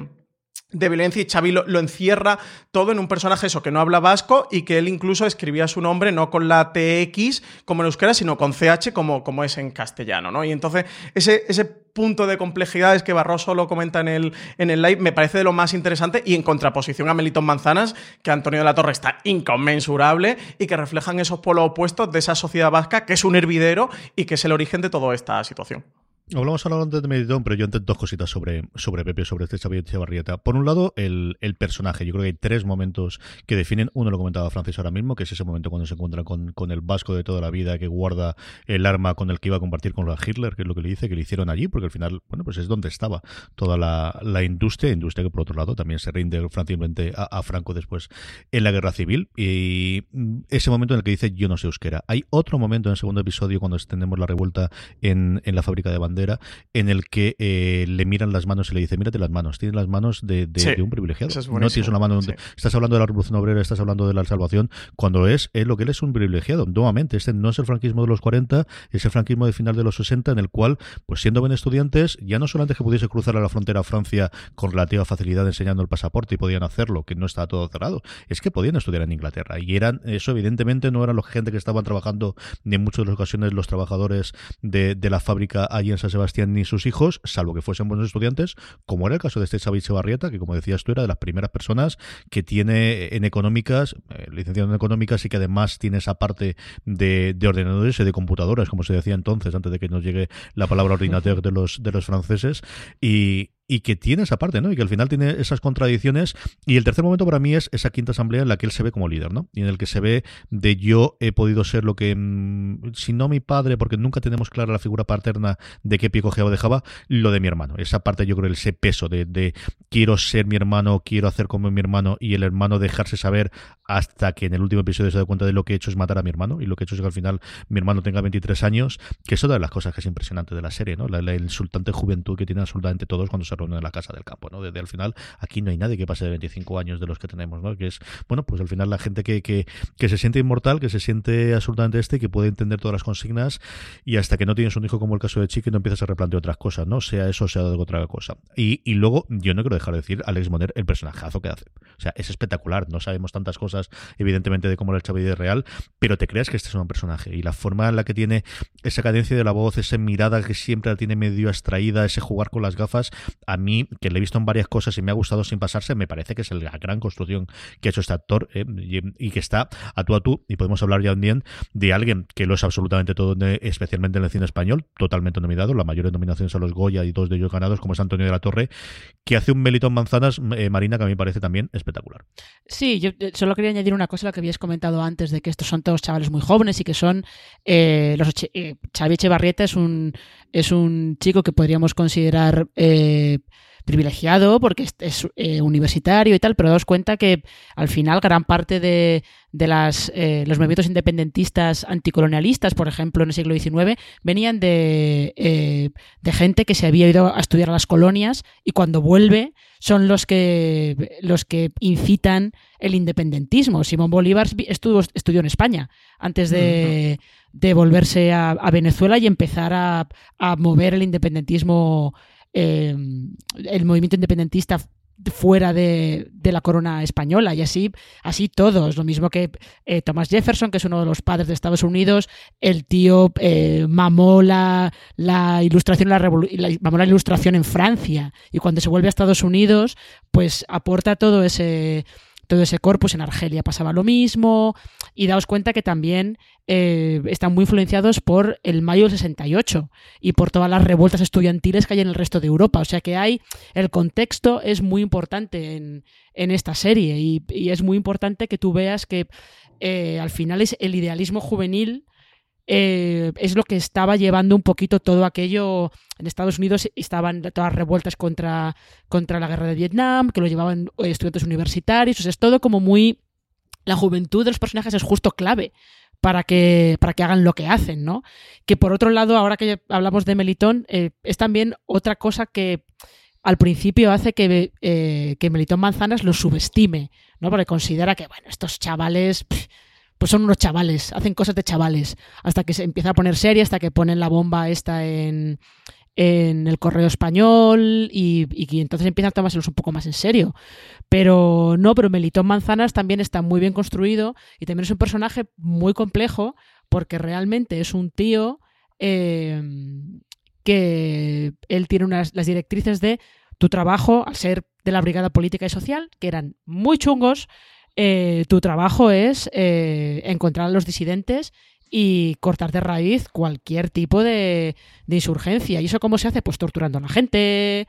de violencia y Xavi lo, encierra todo en un personaje eso que no habla vasco y que él incluso escribía su nombre no con la TX como en euskera sino con CH como, como es en castellano ¿no? y entonces ese, ese punto de complejidades que Barroso lo comenta en el, en el live me parece de lo más interesante y en contraposición a Melitón Manzanas que Antonio de la Torre está inconmensurable y que reflejan esos polos opuestos de esa sociedad vasca que es un hervidero y que es el origen de toda esta situación. Hablamos ahora antes de Meditón, pero yo antes dos cositas sobre, sobre Pepe, sobre este Xavier Echevarrieta. Por un lado, el, el, personaje. Yo creo que hay tres momentos que definen. Uno lo comentaba Francis ahora mismo, que es ese momento cuando se encuentra con, con el vasco de toda la vida que guarda el arma con el que iba a compartir con la Hitler, que es lo que le dice, que le hicieron allí, porque al final, bueno, pues es donde estaba toda la, la industria, industria que por otro lado también se rinde francamente a, Franco después en la guerra civil. Y ese momento en el que dice yo no sé euskera. Hay otro momento en el segundo episodio cuando tenemos la revuelta en, en la fábrica de bandera en el que eh, le miran las manos y le dice, mírate las manos, tienes las manos de, de, sí, de un privilegiado. Es no tienes una mano donde sí. estás hablando de la revolución obrera, estás hablando de la salvación, cuando es, es lo que él es un privilegiado. Nuevamente, este no es el franquismo de los 40, es el franquismo de final de los 60, en el cual, pues siendo buen estudiantes, ya no solamente que pudiese cruzar a la frontera a Francia con relativa facilidad enseñando el pasaporte y podían hacerlo, que no estaba todo cerrado, es que podían estudiar en Inglaterra. Y eran, eso evidentemente no eran la gente que estaban trabajando, ni en muchas de las ocasiones los trabajadores de, de la fábrica allí en San Sebastián, ni sus hijos, salvo que fuesen buenos estudiantes, como era el caso de este Xavi Barrieta, que como decías tú, era de las primeras personas que tiene en económicas, eh, licenciado en económicas y que además tiene esa parte de, de, ordenadores y de computadoras, como se decía entonces, antes de que nos llegue la palabra ordinateur de los, de los franceses, y, y que tiene esa parte, ¿no? Y que al final tiene esas contradicciones. Y el tercer momento para mí es esa quinta asamblea en la que él se ve como líder, ¿no? Y en el que se ve de yo he podido ser lo que, mmm, si no mi padre, porque nunca tenemos clara la figura paterna de qué pie cogea o dejaba, lo de mi hermano. Esa parte yo creo ese peso de, de quiero ser mi hermano, quiero hacer como mi hermano y el hermano dejarse saber hasta que en el último episodio se da cuenta de lo que he hecho es matar a mi hermano y lo que he hecho es que al final mi hermano tenga 23 años, que es otra de las cosas que es impresionante de la serie, ¿no? La, la insultante juventud que tienen absolutamente todos cuando se reúnen en la casa del campo, ¿no? Desde al final aquí no hay nadie que pase de 25 años de los que tenemos, ¿no? Que es, bueno, pues al final la gente que, que, que se siente inmortal, que se siente absolutamente este, que puede entender todas las consignas y hasta que no tienes un hijo como el caso de Chique no empiezas a replantear otras cosas, ¿no? Sea eso, sea de otra cosa. Y, y luego, yo no quiero dejar de decir Alex Moner el personajazo que hace. O sea, es espectacular, no sabemos tantas cosas, evidentemente, de cómo era el Xavi de Real, pero te creas que este es un personaje y la forma en la que tiene esa cadencia de la voz, esa mirada que siempre la tiene medio abstraída, ese jugar con las gafas, a mí, que le he visto en varias cosas y me ha gustado sin pasarse, me parece que es la gran construcción que ha hecho este actor eh, y, que está a tú a tú, y podemos hablar ya también de alguien que lo es absolutamente todo, especialmente en el cine español, totalmente nominado, la mayor nominaciones a los Goya y dos de ellos ganados, como es Antonio de la Torre, que hace un Melitón Manzanas, eh, Marina, que a mí me parece también espectacular. Sí, yo solo quería añadir una cosa la que habías comentado antes, de que estos son todos chavales muy jóvenes y que son eh, los eh, Xavi Echevarrieta es un es un chico que podríamos considerar eh, eh, privilegiado porque es, es, eh, universitario y tal, pero daos cuenta que al final gran parte de, de las, eh, los movimientos independentistas anticolonialistas, por ejemplo, en el siglo XIX, venían de, eh, de gente que se había ido a estudiar a las colonias y cuando vuelve son los que, los que incitan el independentismo. Simón Bolívar estuvo, estudió en España antes de, de volverse a, a, Venezuela y empezar a, a mover el independentismo eh, el movimiento independentista fuera de, de, la corona española y así, así todos. Lo mismo que eh, Thomas Jefferson, que es uno de los padres de Estados Unidos, el tío eh, mamó la, la ilustración, la, la, mamó la ilustración en Francia y cuando se vuelve a Estados Unidos, pues aporta todo ese todo ese corpus. En Argelia pasaba lo mismo. Y daos cuenta que también eh, están muy influenciados por el mayo del 68 y por todas las revueltas estudiantiles que hay en el resto de Europa. O sea que hay. El contexto es muy importante en, en esta serie. Y, y, es muy importante que tú veas que eh, al final es el idealismo juvenil eh, es lo que estaba llevando un poquito todo aquello. En Estados Unidos estaban todas revueltas contra, contra la guerra de Vietnam, que lo llevaban estudiantes universitarios. Es todo como muy. La juventud de los personajes es justo clave para que, para que hagan lo que hacen, ¿no? Que por otro lado, ahora que hablamos de Melitón, eh, es también otra cosa que al principio hace que, eh, que Melitón Manzanas lo subestime, ¿no? Porque considera que, bueno, estos chavales. Pues son unos chavales, hacen cosas de chavales, hasta que se empieza a poner serie, hasta que ponen la bomba esta en, en el correo español y, y, entonces empiezan a tomárselos un poco más en serio. Pero no, pero Melitón Manzanas también está muy bien construido y también es un personaje muy complejo porque realmente es un tío eh, que él tiene unas, las directrices de tu trabajo, al ser de la Brigada Política y Social, que eran muy chungos, eh, tu trabajo es eh, encontrar a los disidentes y cortar de raíz cualquier tipo de, de, insurgencia. ¿Y eso cómo se hace? Pues torturando a la gente.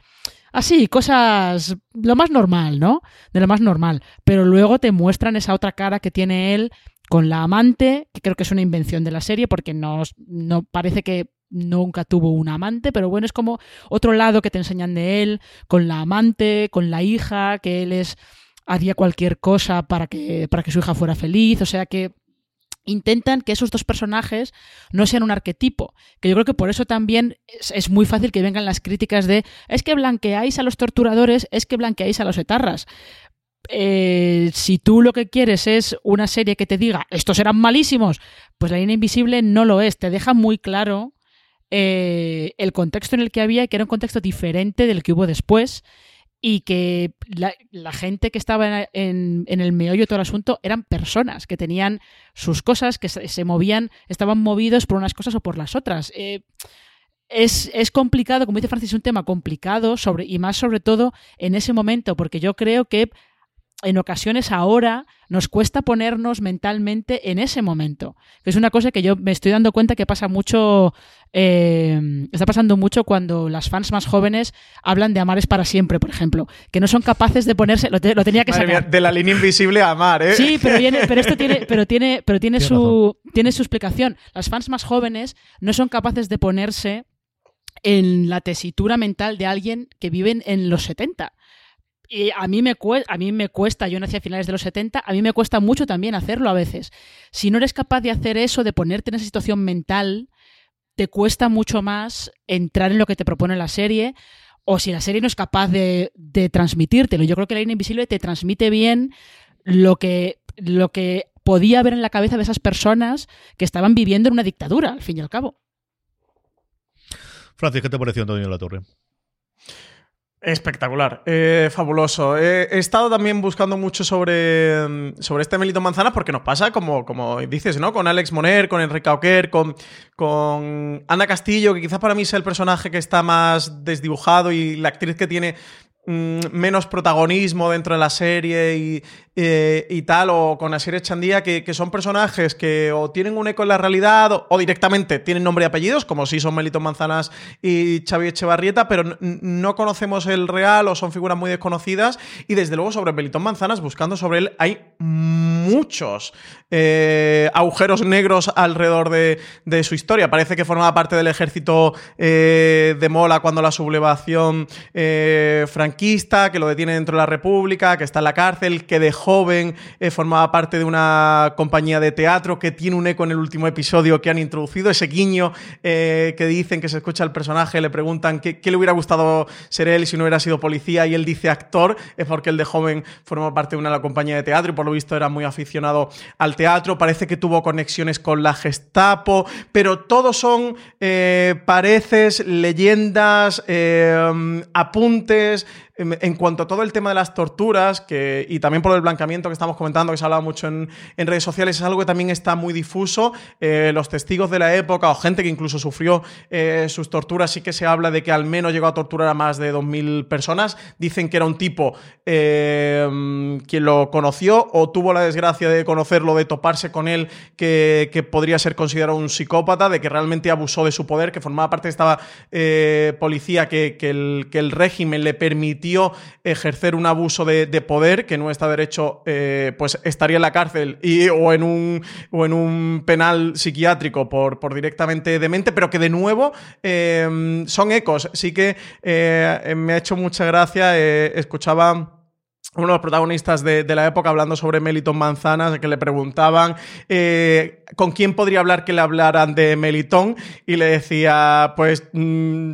Así, cosas. Lo más normal, ¿no? De lo más normal. Pero luego te muestran esa otra cara que tiene él con la amante, que creo que es una invención de la serie, porque no, no parece que nunca tuvo un amante, pero bueno, es como otro lado que te enseñan de él, con la amante, con la hija, que él es haría cualquier cosa para que, para que su hija fuera feliz, o sea que intentan que esos dos personajes no sean un arquetipo, que yo creo que por eso también es, muy fácil que vengan las críticas de es que blanqueáis a los torturadores, es que blanqueáis a los etarras. Eh, si tú lo que quieres es una serie que te diga estos eran malísimos, pues la línea invisible no lo es, te deja muy claro eh, el contexto en el que había, que era un contexto diferente del que hubo después y que la, gente que estaba en, el meollo de todo el asunto eran personas que tenían sus cosas, que se, se movían, estaban movidos por unas cosas o por las otras. Eh, es, es, complicado, como dice Francis, es un tema complicado sobre, y más sobre todo en ese momento, porque yo creo que en ocasiones ahora nos cuesta ponernos mentalmente en ese momento. Que es una cosa que yo me estoy dando cuenta que pasa mucho, eh, está pasando mucho cuando las fans más jóvenes hablan de amar es para siempre, por ejemplo, que no son capaces de ponerse, lo, te, lo tenía que Madre sacar. Mía, de la línea invisible a amar, ¿eh? Sí, pero, viene, pero esto tiene, pero tiene, pero tiene su, tiene su explicación. Las fans más jóvenes no son capaces de ponerse en la tesitura mental de alguien que vive en los 70 y a mí, me cuesta, a mí me cuesta, yo nací a finales de los 70, a mí me cuesta mucho también hacerlo a veces. Si no eres capaz de hacer eso, de ponerte en esa situación mental, te cuesta mucho más entrar en lo que te propone la serie, o si la serie no es capaz de, transmitírtelo. Yo creo que la línea invisible te transmite bien lo que, lo que podía haber en la cabeza de esas personas que estaban viviendo en una dictadura, al fin y al cabo. Francis, ¿qué te pareció Antonio La Torre? Espectacular, eh, fabuloso. Eh, he estado también buscando mucho sobre, sobre este Melito Manzana porque nos pasa, como, como dices, ¿no? Con Alex Moner, con Enrique Auquer, con, con Ana Castillo, que quizás para mí sea el personaje que está más desdibujado y la actriz que tiene mmm, menos protagonismo dentro de la serie y, eh, y tal, o con Asier Echandía, que, que, son personajes que o tienen un eco en la realidad o, directamente tienen nombre y apellidos, como si son Melito Manzanas y Xavi Echevarrieta, pero no conocemos el real o son figuras muy desconocidas. Y desde luego sobre Melito Manzanas, buscando sobre él, hay muchos eh, agujeros negros alrededor de, de, su historia. Parece que formaba parte del ejército eh, de Mola cuando la sublevación franquista, que lo detiene dentro de la República, que está en la cárcel, que de joven eh, formaba parte de una compañía de teatro, que tiene un eco en el último episodio que han introducido, ese guiño eh, que dicen que se escucha al personaje, le preguntan qué, le hubiera gustado ser él si no hubiera sido policía y él dice actor, es porque él de joven formó parte de una compañía de teatro y por lo visto era muy aficionado al teatro, parece que tuvo conexiones con la Gestapo, pero todos son eh, pareces, leyendas, apuntes, en cuanto a todo el tema de las torturas, que, y también por el blanqueamiento que estamos comentando, que se ha hablado mucho en, redes sociales, es algo que también está muy difuso. Eh, los testigos de la época o gente que incluso sufrió eh, sus torturas, sí que se habla de que al menos llegó a torturar a más de 2.000 personas. Dicen que era un tipo eh, quien lo conoció o tuvo la desgracia de conocerlo, de toparse con él, que, podría ser considerado un psicópata, de que realmente abusó de su poder, que formaba parte de esta eh, policía que, que, el, que el régimen le permitió ejercer un abuso de, de, poder que no está derecho, eh, pues estaría en la cárcel y, o, en un, o en un penal psiquiátrico por, por directamente demente, pero que de nuevo eh, son ecos. Sí que eh, me ha hecho mucha gracia, eh, escuchaba uno de los protagonistas de, la época hablando sobre Meliton Manzanas, que le preguntaban con quién podría hablar que le hablaran de Meliton y le decía, pues mmm,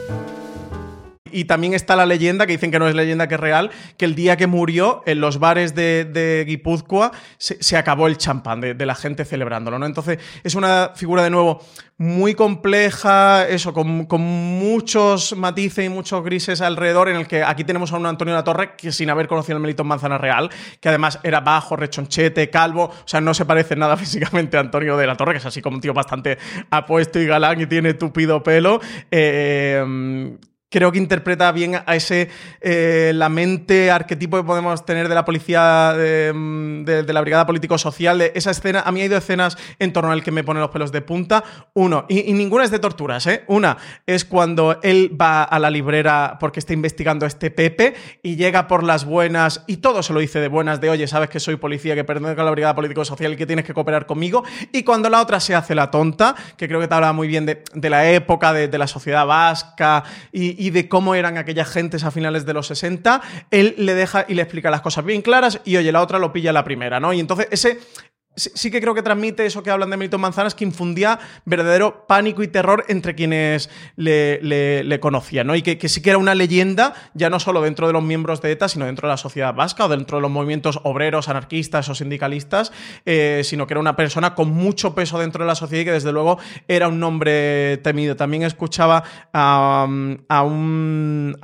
Y también está la leyenda, que dicen que no es leyenda, que es real, que el día que murió, en los bares de, Guipúzcoa, se, acabó el champán de, la gente celebrándolo, ¿no? Entonces, es una figura, de nuevo, muy compleja, eso, con, muchos matices y muchos grises alrededor, en el que aquí tenemos a un Antonio de la Torre que sin haber conocido el Melito Manzana Real, que además era bajo, rechonchete, calvo, o sea, no se parece nada físicamente a Antonio de la Torre, que es así como un tío bastante apuesto y galán y tiene tupido pelo. Eh, creo que interpreta bien a ese eh, la mente arquetipo que podemos tener de la policía de, de la brigada político-social de esa escena. A mí hay dos escenas en torno al que me pone los pelos de punta. Uno y, ninguna es de torturas ¿eh? una es cuando él va a la librera porque está investigando a este Pepe y llega por las buenas y todo se lo dice de buenas de oye sabes que soy policía que pertenezco a la brigada político-social y que tienes que cooperar conmigo y cuando la otra se hace la tonta que creo que te habla muy bien de, de la época de la sociedad vasca y, y de cómo eran aquellas gentes a finales de los 60, él le deja y le explica las cosas bien claras y oye, la otra lo pilla la primera, ¿no? Y entonces ese sí que creo que transmite eso que hablan de Milton Manzanas, que infundía verdadero pánico y terror entre quienes le, conocían, ¿no? Y que, sí que era una leyenda, ya no solo dentro de los miembros de ETA, sino dentro de la sociedad vasca o dentro de los movimientos obreros, anarquistas o sindicalistas, eh, sino que era una persona con mucho peso dentro de la sociedad y que desde luego era un nombre temido. También escuchaba a, a un...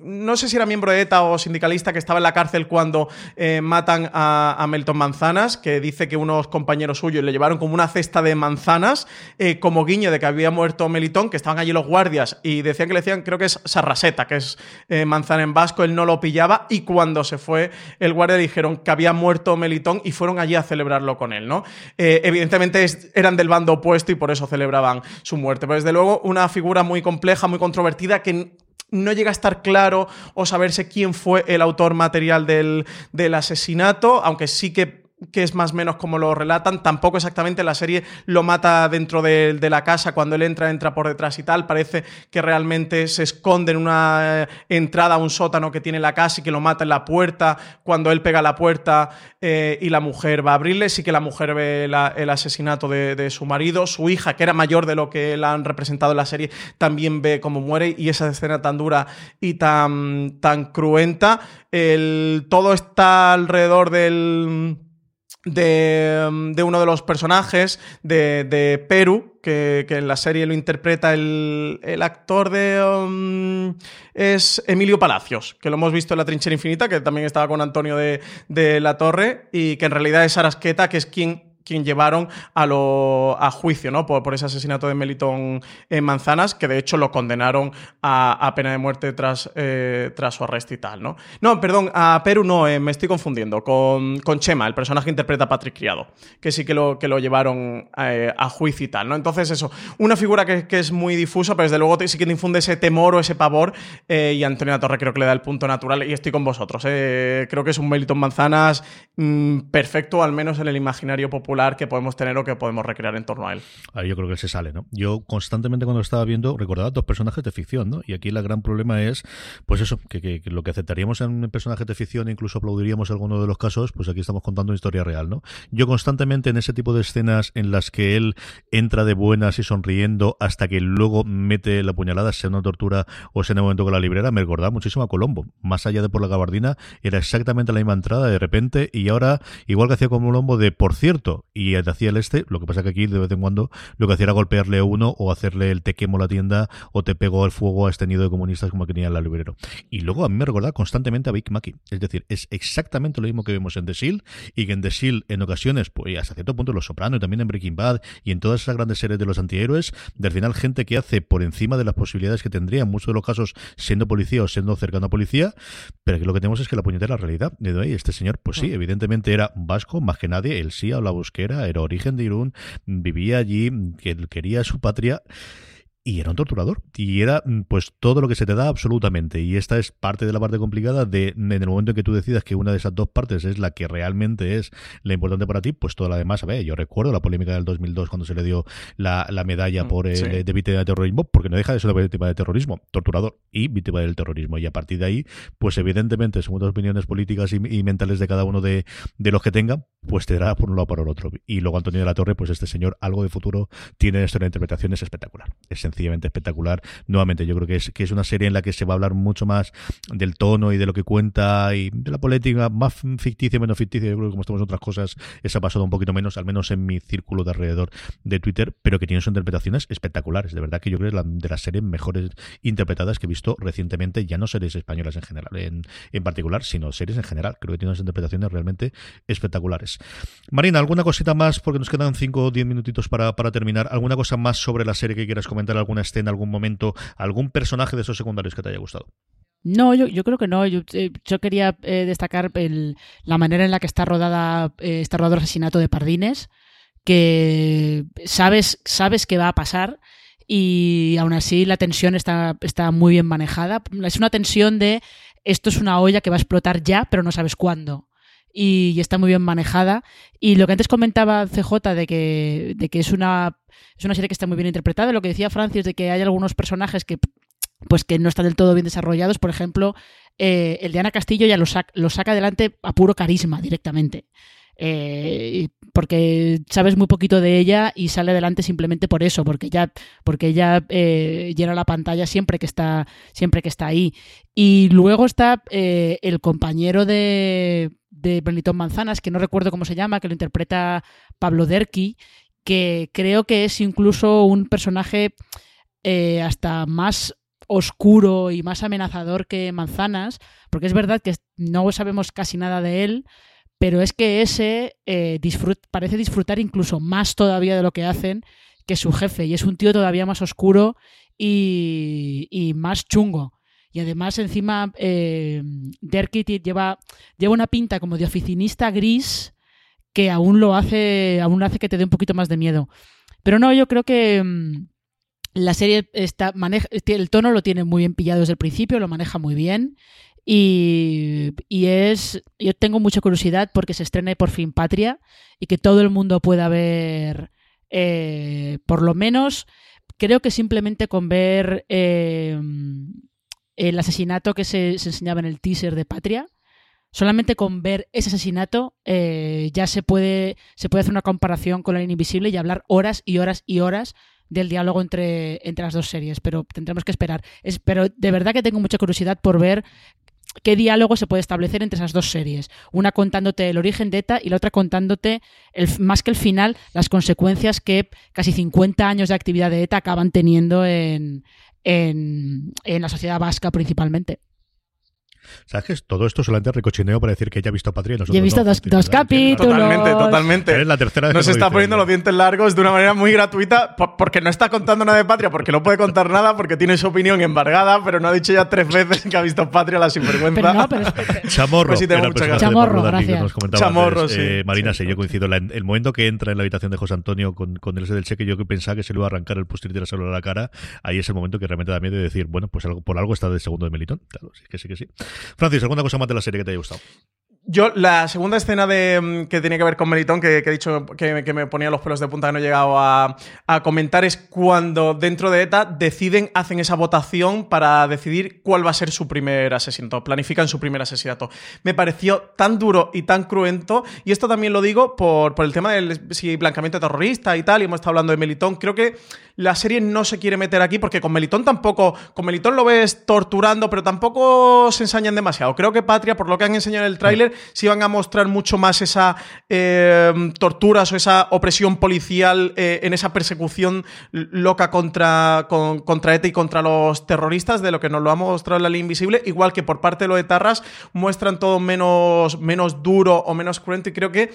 No sé si era miembro de ETA o sindicalista que estaba en la cárcel cuando eh, matan a, a Melton Manzanas, que dice que un compañeros suyos le llevaron como una cesta de manzanas eh, como guiño de que había muerto Melitón, que estaban allí los guardias y decían que le decían, creo que es sarraseta, que es eh, manzana en vasco, él no lo pillaba y cuando se fue el guardia dijeron que había muerto Melitón y fueron allí a celebrarlo con él, ¿no? Eh, evidentemente eran del bando opuesto y por eso celebraban su muerte, pero desde luego una figura muy compleja, muy controvertida que no llega a estar claro o saberse quién fue el autor material del, del asesinato, aunque sí que que es más o menos como lo relatan. Tampoco exactamente la serie lo mata dentro de, la casa. Cuando él entra, entra por detrás y tal. Parece que realmente se esconde en una eh, entrada a un sótano que tiene la casa y que lo mata en la puerta. Cuando él pega la puerta eh, y la mujer va a abrirle, sí que la mujer ve la, el asesinato de, de, su marido. Su hija, que era mayor de lo que la han representado en la serie, también ve cómo muere. Y esa escena tan dura y tan, tan cruenta. El, todo está alrededor del de, de, uno de los personajes de, de Perú, que, que, en la serie lo interpreta el, el actor de... Um, es Emilio Palacios, que lo hemos visto en La Trinchera Infinita, que también estaba con Antonio de, de la Torre, y que en realidad es Arasqueta, que es quien quien llevaron a, lo, a juicio ¿no? por, por, ese asesinato de Melitón en Manzanas, que de hecho lo condenaron a, pena de muerte tras, eh, tras su arresto y tal. No, no perdón, a Perú no, eh, me estoy confundiendo, con, con, Chema, el personaje que interpreta a Patrick Criado, que sí que lo, que lo llevaron eh, a juicio y tal. ¿no? Entonces eso, una figura que, que, es muy difusa, pero desde luego sí que te infunde ese temor o ese pavor y Antonio Torre creo que le da el punto natural y estoy con vosotros. Creo que es un Melitón Manzanas mmm, perfecto, al menos en el imaginario popular que podemos tener o que podemos recrear en torno a él. A yo creo que se sale, ¿no? Yo constantemente cuando estaba viendo recordaba dos personajes de ficción, ¿no? Y aquí el gran problema es, pues eso, que, lo que aceptaríamos en personajes de ficción, incluso aplaudiríamos alguno de los casos, pues aquí estamos contando una historia real, ¿no? Yo constantemente en ese tipo de escenas en las que él entra de buenas y sonriendo hasta que luego mete la puñalada, sea una tortura o sea en el momento con la librera, me recordaba muchísimo a Colombo. Más allá de por la gabardina, era exactamente la misma entrada de repente y ahora, igual que hacía con Colombo de, por cierto, y hacía el este, lo que pasa que aquí de vez en cuando lo que hacía era golpearle a uno o hacerle el te quemo la tienda o te pego al fuego a este nido de comunistas como que tenía el librero. Y luego a mí me recordaba constantemente a Big Mackey. Es decir, es exactamente lo mismo que vemos en The Shield y que en The Shield en ocasiones, pues hasta cierto punto en Los Soprano y también en Breaking Bad y en todas esas grandes series de los antihéroes, del final gente que hace por encima de las posibilidades que tendría en muchos de los casos siendo policía o siendo cercano a policía, pero que lo que tenemos es que la puñetera realidad. De ahí, este señor, pues sí, evidentemente era vasco, más que nadie, él sí hablaba euskera, era origen de Irún, vivía allí, que quería su patria y era un torturador. Y era pues todo lo que se te da absolutamente. Y esta es parte de la parte complicada de en el momento en que tú decidas que una de esas dos partes es la que realmente es la importante para ti, pues toda la demás, a ver, yo recuerdo la polémica del 2002 cuando se le dio la, la medalla por el, Sí. de, de víctima de terrorismo, porque no deja de ser una víctima de terrorismo, torturador y víctima del terrorismo. Y a partir de ahí, pues evidentemente, según las opiniones políticas y, y mentales de cada uno de, de los que tenga, pues te dará por un lado o por el otro. Y luego Antonio de la Torre, pues este señor, algo de futuro, tiene esto, la interpretación es espectacular. Es sencillamente espectacular. Nuevamente, yo creo que es, que es una serie en la que se va a hablar mucho más del tono y de lo que cuenta y de la política, más ficticia, menos ficticia. Yo creo que como estamos en otras cosas, esa ha pasado un poquito menos, al menos en mi círculo de alrededor de Twitter, pero que tiene sus interpretaciones espectaculares. De verdad que yo creo que es la, de las series mejores interpretadas que he visto recientemente, ya no series españolas en general, en, en particular, sino series en general. Creo que tiene unas interpretaciones realmente espectaculares. Marina, ¿alguna cosita más? Porque nos quedan 5 o 10 minutitos para, para terminar. ¿Alguna cosa más sobre la serie que quieras comentar? ¿Alguna escena, algún momento, algún personaje de esos secundarios que te haya gustado? No, yo, yo creo que no. Yo, eh, yo quería eh, destacar la manera en la que está rodada eh, está rodado el asesinato de Pardines, que sabes, sabes que va a pasar y aún así la tensión está, está muy bien manejada. Es una tensión de esto es una olla que va a explotar ya, pero no sabes cuándo. Y, está muy bien manejada. Y lo que antes comentaba CJ de que, de que es una, es una serie que está muy bien interpretada, lo que decía Francis de que hay algunos personajes que pues que no están del todo bien desarrollados. Por ejemplo, eh, el de Ana Castillo ya lo, sac- lo saca adelante a puro carisma directamente. Eh, porque sabes muy poquito de ella y sale adelante simplemente por eso, porque ella, porque ella eh, llena la pantalla siempre que está, siempre que está ahí. Y luego está el compañero de, de Benito Manzanas, que no recuerdo cómo se llama, que lo interpreta Pablo Derqui, que creo que es incluso un personaje eh, hasta más oscuro y más amenazador que Manzanas, porque es verdad que no sabemos casi nada de él, pero es que ese eh, parece disfrutar incluso más todavía de lo que hacen que su jefe, y es un tío todavía más oscuro y más chungo. Y además, encima, eh, lleva, lleva una pinta como de oficinista gris que aún lo hace, aún hace que te dé un poquito más de miedo. Pero no, yo creo que mm, la serie está maneja, el tono lo tiene muy bien pillado desde el principio, lo maneja muy bien. Y, y, es. Yo tengo mucha curiosidad porque se estrene por fin Patria y que todo el mundo pueda ver, eh, por lo menos, creo que simplemente con ver eh, el asesinato que se, se, enseñaba en el teaser de Patria. Solamente con ver ese asesinato eh, ya se puede, se puede hacer una comparación con la línea invisible y hablar horas y horas y horas del diálogo entre, entre las dos series, pero tendremos que esperar. Es, pero de verdad que tengo mucha curiosidad por ver qué diálogo se puede establecer entre esas dos series. Una contándote el origen de ETA y la otra contándote, más que el final, las consecuencias que casi 50 años de actividad de ETA acaban teniendo en, en, en la sociedad vasca principalmente. ¿Sabes que todo esto solamente recochineo para decir que ella ha visto Patria? Y he visto dos, dos capítulos. Totalmente, totalmente. Eres la tercera vez Nos que está poniendo los dientes largos de una manera muy gratuita po- porque no está contando nada de Patria, porque no puede contar nada, porque tiene su opinión embargada, pero no ha dicho ya tres veces que ha visto Patria la sinvergüenza. Pero no, pero es- Chamorro, Pues sí, tengo de Chamorro, gracias. nos Chamorro, antes, sí. eh, Marina, Sí, yo coincido. La- el momento que entra en la habitación de José Antonio con, con el ese del cheque, yo que pensaba que se le iba a arrancar el posterior trasero a la cara, ahí es el momento que realmente da miedo de decir, bueno, pues algo, por algo está de segundo de Melitón. Claro, sí que sí que sí. Francis, ¿alguna cosa más de la serie que te haya gustado? Yo, la segunda escena de, mm, que tenía que ver con Melitón, que, he dicho que, me ponía los pelos de punta que no he llegado a, a comentar, es cuando dentro de ETA deciden, hacen esa votación para decidir cuál va a ser su primer asesinato, planifican su primer asesinato. Me pareció tan duro y tan cruento, y esto también lo digo por, por el tema del si blanqueamiento terrorista y tal, y hemos estado hablando de Melitón. Creo que la serie no se quiere meter aquí porque con Melitón tampoco, con Melitón lo ves torturando, pero tampoco se ensañan demasiado. Creo que Patria, por lo que han enseñado en el tráiler, sí van a mostrar mucho más esa eh, torturas o esa opresión policial eh, en esa persecución loca contra, con- contra ETA y contra los terroristas, de lo que nos lo ha mostrado la ley invisible, igual que por parte de los etarras muestran todo menos, menos duro o menos cruento y creo que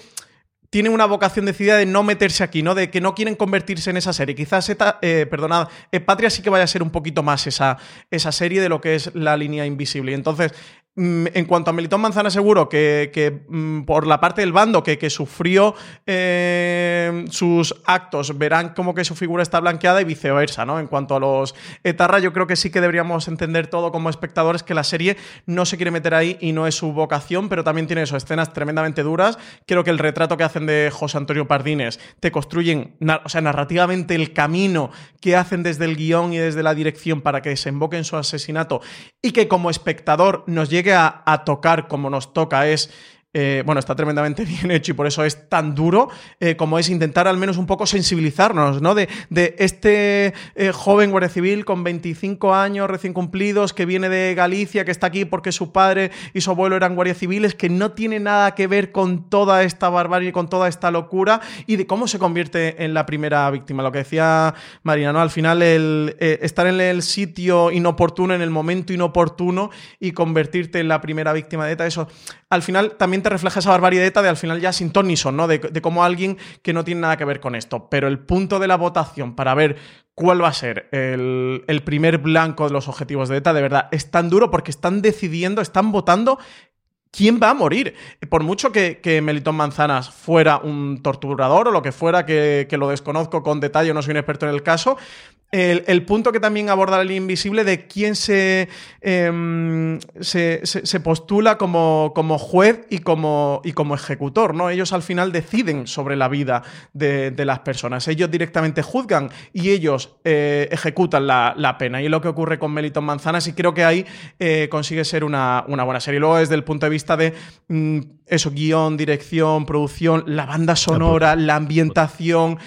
tienen una vocación decidida de no meterse aquí, ¿no? De que no quieren convertirse en esa serie. Quizás ETA, eh, perdonad, Patria sí que vaya a ser un poquito más esa, esa serie de lo que es la línea invisible. Entonces, en cuanto a Melitón Manzana, seguro que, que, mm, por la parte del bando que, que sufrió eh, sus actos, verán como que su figura está blanqueada y viceversa, ¿no? En cuanto a los etarra, yo creo que sí que deberíamos entender todo como espectadores que la serie no se quiere meter ahí y no es su vocación, pero también tiene eso, escenas tremendamente duras. Creo que el retrato que hacen de José Antonio Pardines te construyen, o sea, narrativamente el camino que hacen desde el guion y desde la dirección para que desemboque en su asesinato y que como espectador nos llegue a, tocar como nos toca es eh, bueno, está tremendamente bien hecho y por eso es tan duro eh, como es intentar al menos un poco sensibilizarnos, ¿no? De, este eh, joven guardia civil con 25 años recién cumplidos que viene de Galicia, que está aquí porque su padre y su abuelo eran guardias civiles, que no tiene nada que ver con toda esta barbarie, con toda esta locura y de cómo se convierte en la primera víctima. Lo que decía Marina, ¿no? Al final el estar en el sitio inoportuno, en el momento inoportuno y convertirte en la primera víctima de ETA, eso al final también te refleja esa barbarie de al final ya sin ton son, ¿no? De, de cómo alguien que no tiene nada que ver con esto. Pero el punto de la votación para ver cuál va a ser el primer blanco de los objetivos de ETA, de verdad, es tan duro porque están decidiendo, están votando ¿Quién va a morir? Por mucho que, que Melitón Manzanas fuera un torturador o lo que fuera, que, lo desconozco con detalle, no soy un experto en el caso, el, el punto que también aborda línea invisible de quién se, em, se, se- postula como, como juez y como, y como ejecutor, ¿no? Ellos al final deciden sobre la vida de, las personas. Ellos directamente juzgan y ellos eh, ejecutan la, la pena. Y es lo que ocurre con Melitón Manzanas y creo que ahí eh, consigue ser una, una buena serie. Luego desde el punto de vista de mm, eso, guion, dirección, producción, la banda sonora, la ambientación.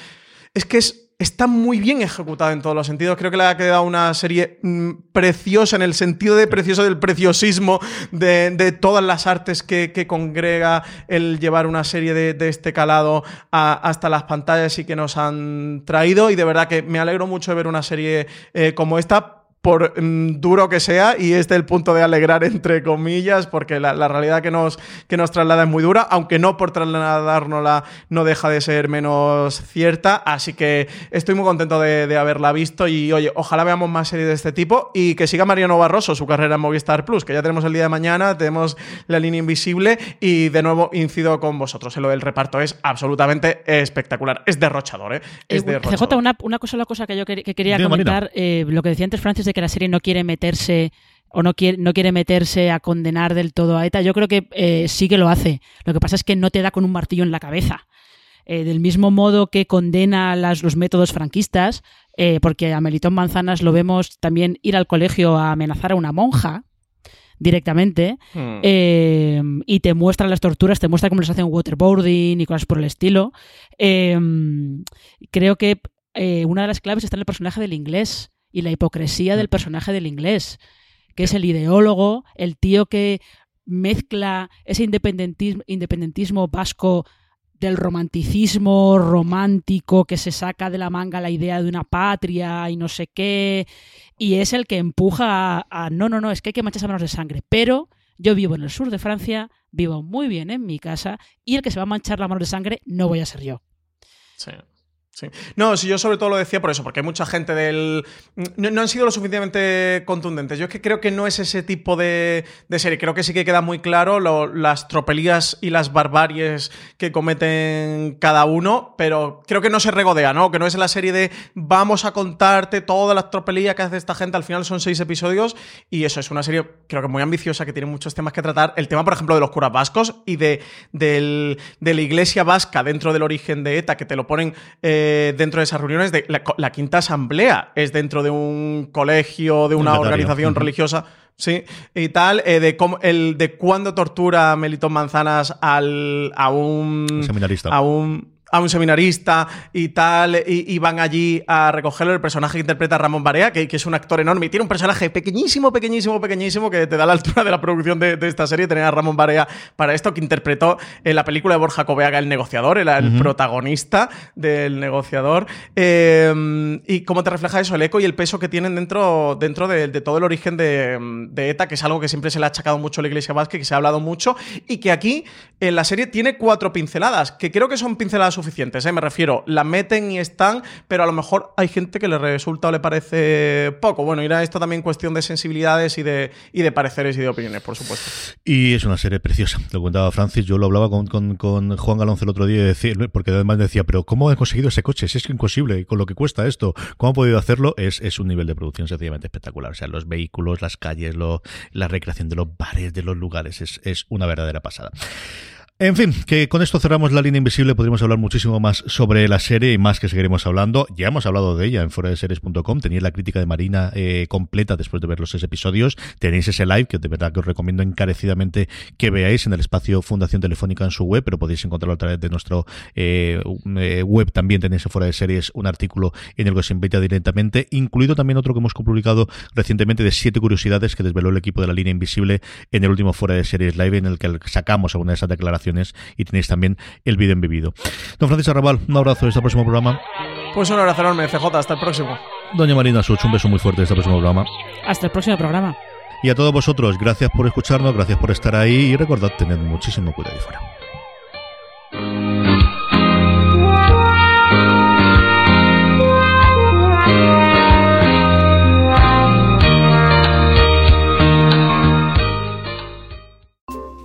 Es que es, está muy bien ejecutada en todos los sentidos. Creo que le ha quedado una serie mm, preciosa en el sentido de precioso del preciosismo de, de todas las artes que, que congrega el llevar una serie de, de este calado a- hasta las pantallas y que nos han traído. Y de verdad que me alegro mucho de ver una serie eh, como esta por mm, duro que sea, y este es el punto de alegrar entre comillas, porque la, la realidad que nos, que nos traslada es muy dura, aunque no por trasladárnosla no deja de ser menos cierta, así que estoy muy contento de, de haberla visto y oye, ojalá veamos más series de este tipo y que siga Mariano Barroso su carrera en Movistar Plus, que ya tenemos el día de mañana, tenemos la línea invisible y de nuevo incido con vosotros, en lo del reparto es absolutamente espectacular, es derrochador, ¿eh? Es Eh, derrochador. CJ, una, una cosa, la cosa que yo quer- que quería Dime, comentar, eh, lo que decía antes Francis de que la serie no quiere meterse o no quiere, no quiere meterse a condenar del todo a ETA. Yo creo que eh, sí que lo hace. Lo que pasa es que no te da con un martillo en la cabeza. Eh, del mismo modo que condena las, los métodos franquistas, eh, porque a Melitón Manzanas lo vemos también ir al colegio a amenazar a una monja directamente Hmm. eh, y te muestra las torturas, te muestra cómo les hacen waterboarding y cosas por el estilo. Creo que una de las claves está en el personaje del inglés y la hipocresía del personaje del inglés, que es el ideólogo, el tío que mezcla ese independentismo, independentismo vasco del romanticismo romántico que se saca de la manga la idea de una patria y no sé qué, y es el que empuja a, a, no, no, no, es que hay que mancharse manos de sangre, pero yo vivo en el sur de Francia, vivo muy bien en mi casa, y el que se va a manchar la mano de sangre no voy a ser yo. Sí. No, si yo sobre todo lo decía por eso, porque hay mucha gente del. No, no, han sido lo suficientemente contundentes. Yo es que creo que no es ese tipo de, de serie. Creo que sí que queda muy claro lo, las tropelías y las barbaries que cometen cada uno, pero creo que no se regodea, ¿no? Que no es la serie de vamos a contarte todas las tropelías que hace esta gente. Al final son seis episodios y eso es una serie, creo que muy ambiciosa, que tiene muchos temas que tratar. El tema, por ejemplo, de los curas vascos y de, del, de la iglesia vasca dentro del origen de ETA, que te lo ponen. Eh, dentro de esas reuniones de la, la, quinta asamblea es dentro de un colegio, de una organización uh -huh. religiosa. Sí, y tal, eh, de cómo, el de cuándo tortura Melitón Manzanas al, a un. Seminarista. A un a un seminarista y tal, y, y, van allí a recogerlo. El personaje que interpreta Ramón Barea, que, que, es un actor enorme, y tiene un personaje pequeñísimo, pequeñísimo, pequeñísimo, que te da la altura de la producción de, de esta serie, tener a Ramón Barea para esto, que interpretó en la película de Borja Coveaga El negociador, era el uh -huh. protagonista del negociador. Eh, y cómo te refleja eso, el eco y el peso que tienen dentro, dentro de, de todo el origen de, de, ETA, que es algo que siempre se le ha achacado mucho a la Iglesia Vasca, que se ha hablado mucho, y que aquí en la serie tiene cuatro pinceladas, que creo que son pinceladas suficientes, ¿eh? me refiero, la meten y están, pero a lo mejor hay gente que le resulta o le parece poco. Bueno, irá esto también cuestión de sensibilidades y de, y de pareceres y de opiniones, por supuesto. Y es una serie preciosa, lo contaba Francis, yo lo hablaba con, con, Juan Galonce el otro día, decía, porque además decía, pero ¿cómo han conseguido ese coche? Si es imposible, con lo que cuesta esto, ¿cómo han podido hacerlo? Es, es un nivel de producción sencillamente espectacular, o sea, los vehículos, las calles, la recreación de los bares, de los lugares, es, es una verdadera pasada. En fin, que con esto cerramos la línea invisible. Podríamos hablar muchísimo más sobre la serie y más que seguiremos hablando. Ya hemos hablado de ella en foradeseries.com. Tenéis la crítica de Marina eh, completa después de ver los seis episodios. Tenéis ese live que de verdad que os recomiendo encarecidamente que veáis en el espacio Fundación Telefónica en su web, pero podéis encontrarlo a través de nuestro eh, web. También tenéis en Fuera de Series un artículo en el que os invita directamente, incluido también otro que hemos publicado recientemente de siete curiosidades que desveló el equipo de la línea invisible en el último Fuera de Series Live en el que sacamos alguna de esas declaraciones y tenéis también el vídeo en vivido. Don Francisco Arrabal, un abrazo hasta el próximo programa. Pues un abrazo enorme, CJ, hasta el próximo. Doña Marina Such, un beso muy fuerte hasta el próximo programa. Hasta el próximo programa. Y a todos vosotros, gracias por escucharnos, gracias por estar ahí y recordad, tened muchísimo cuidado ahí fuera.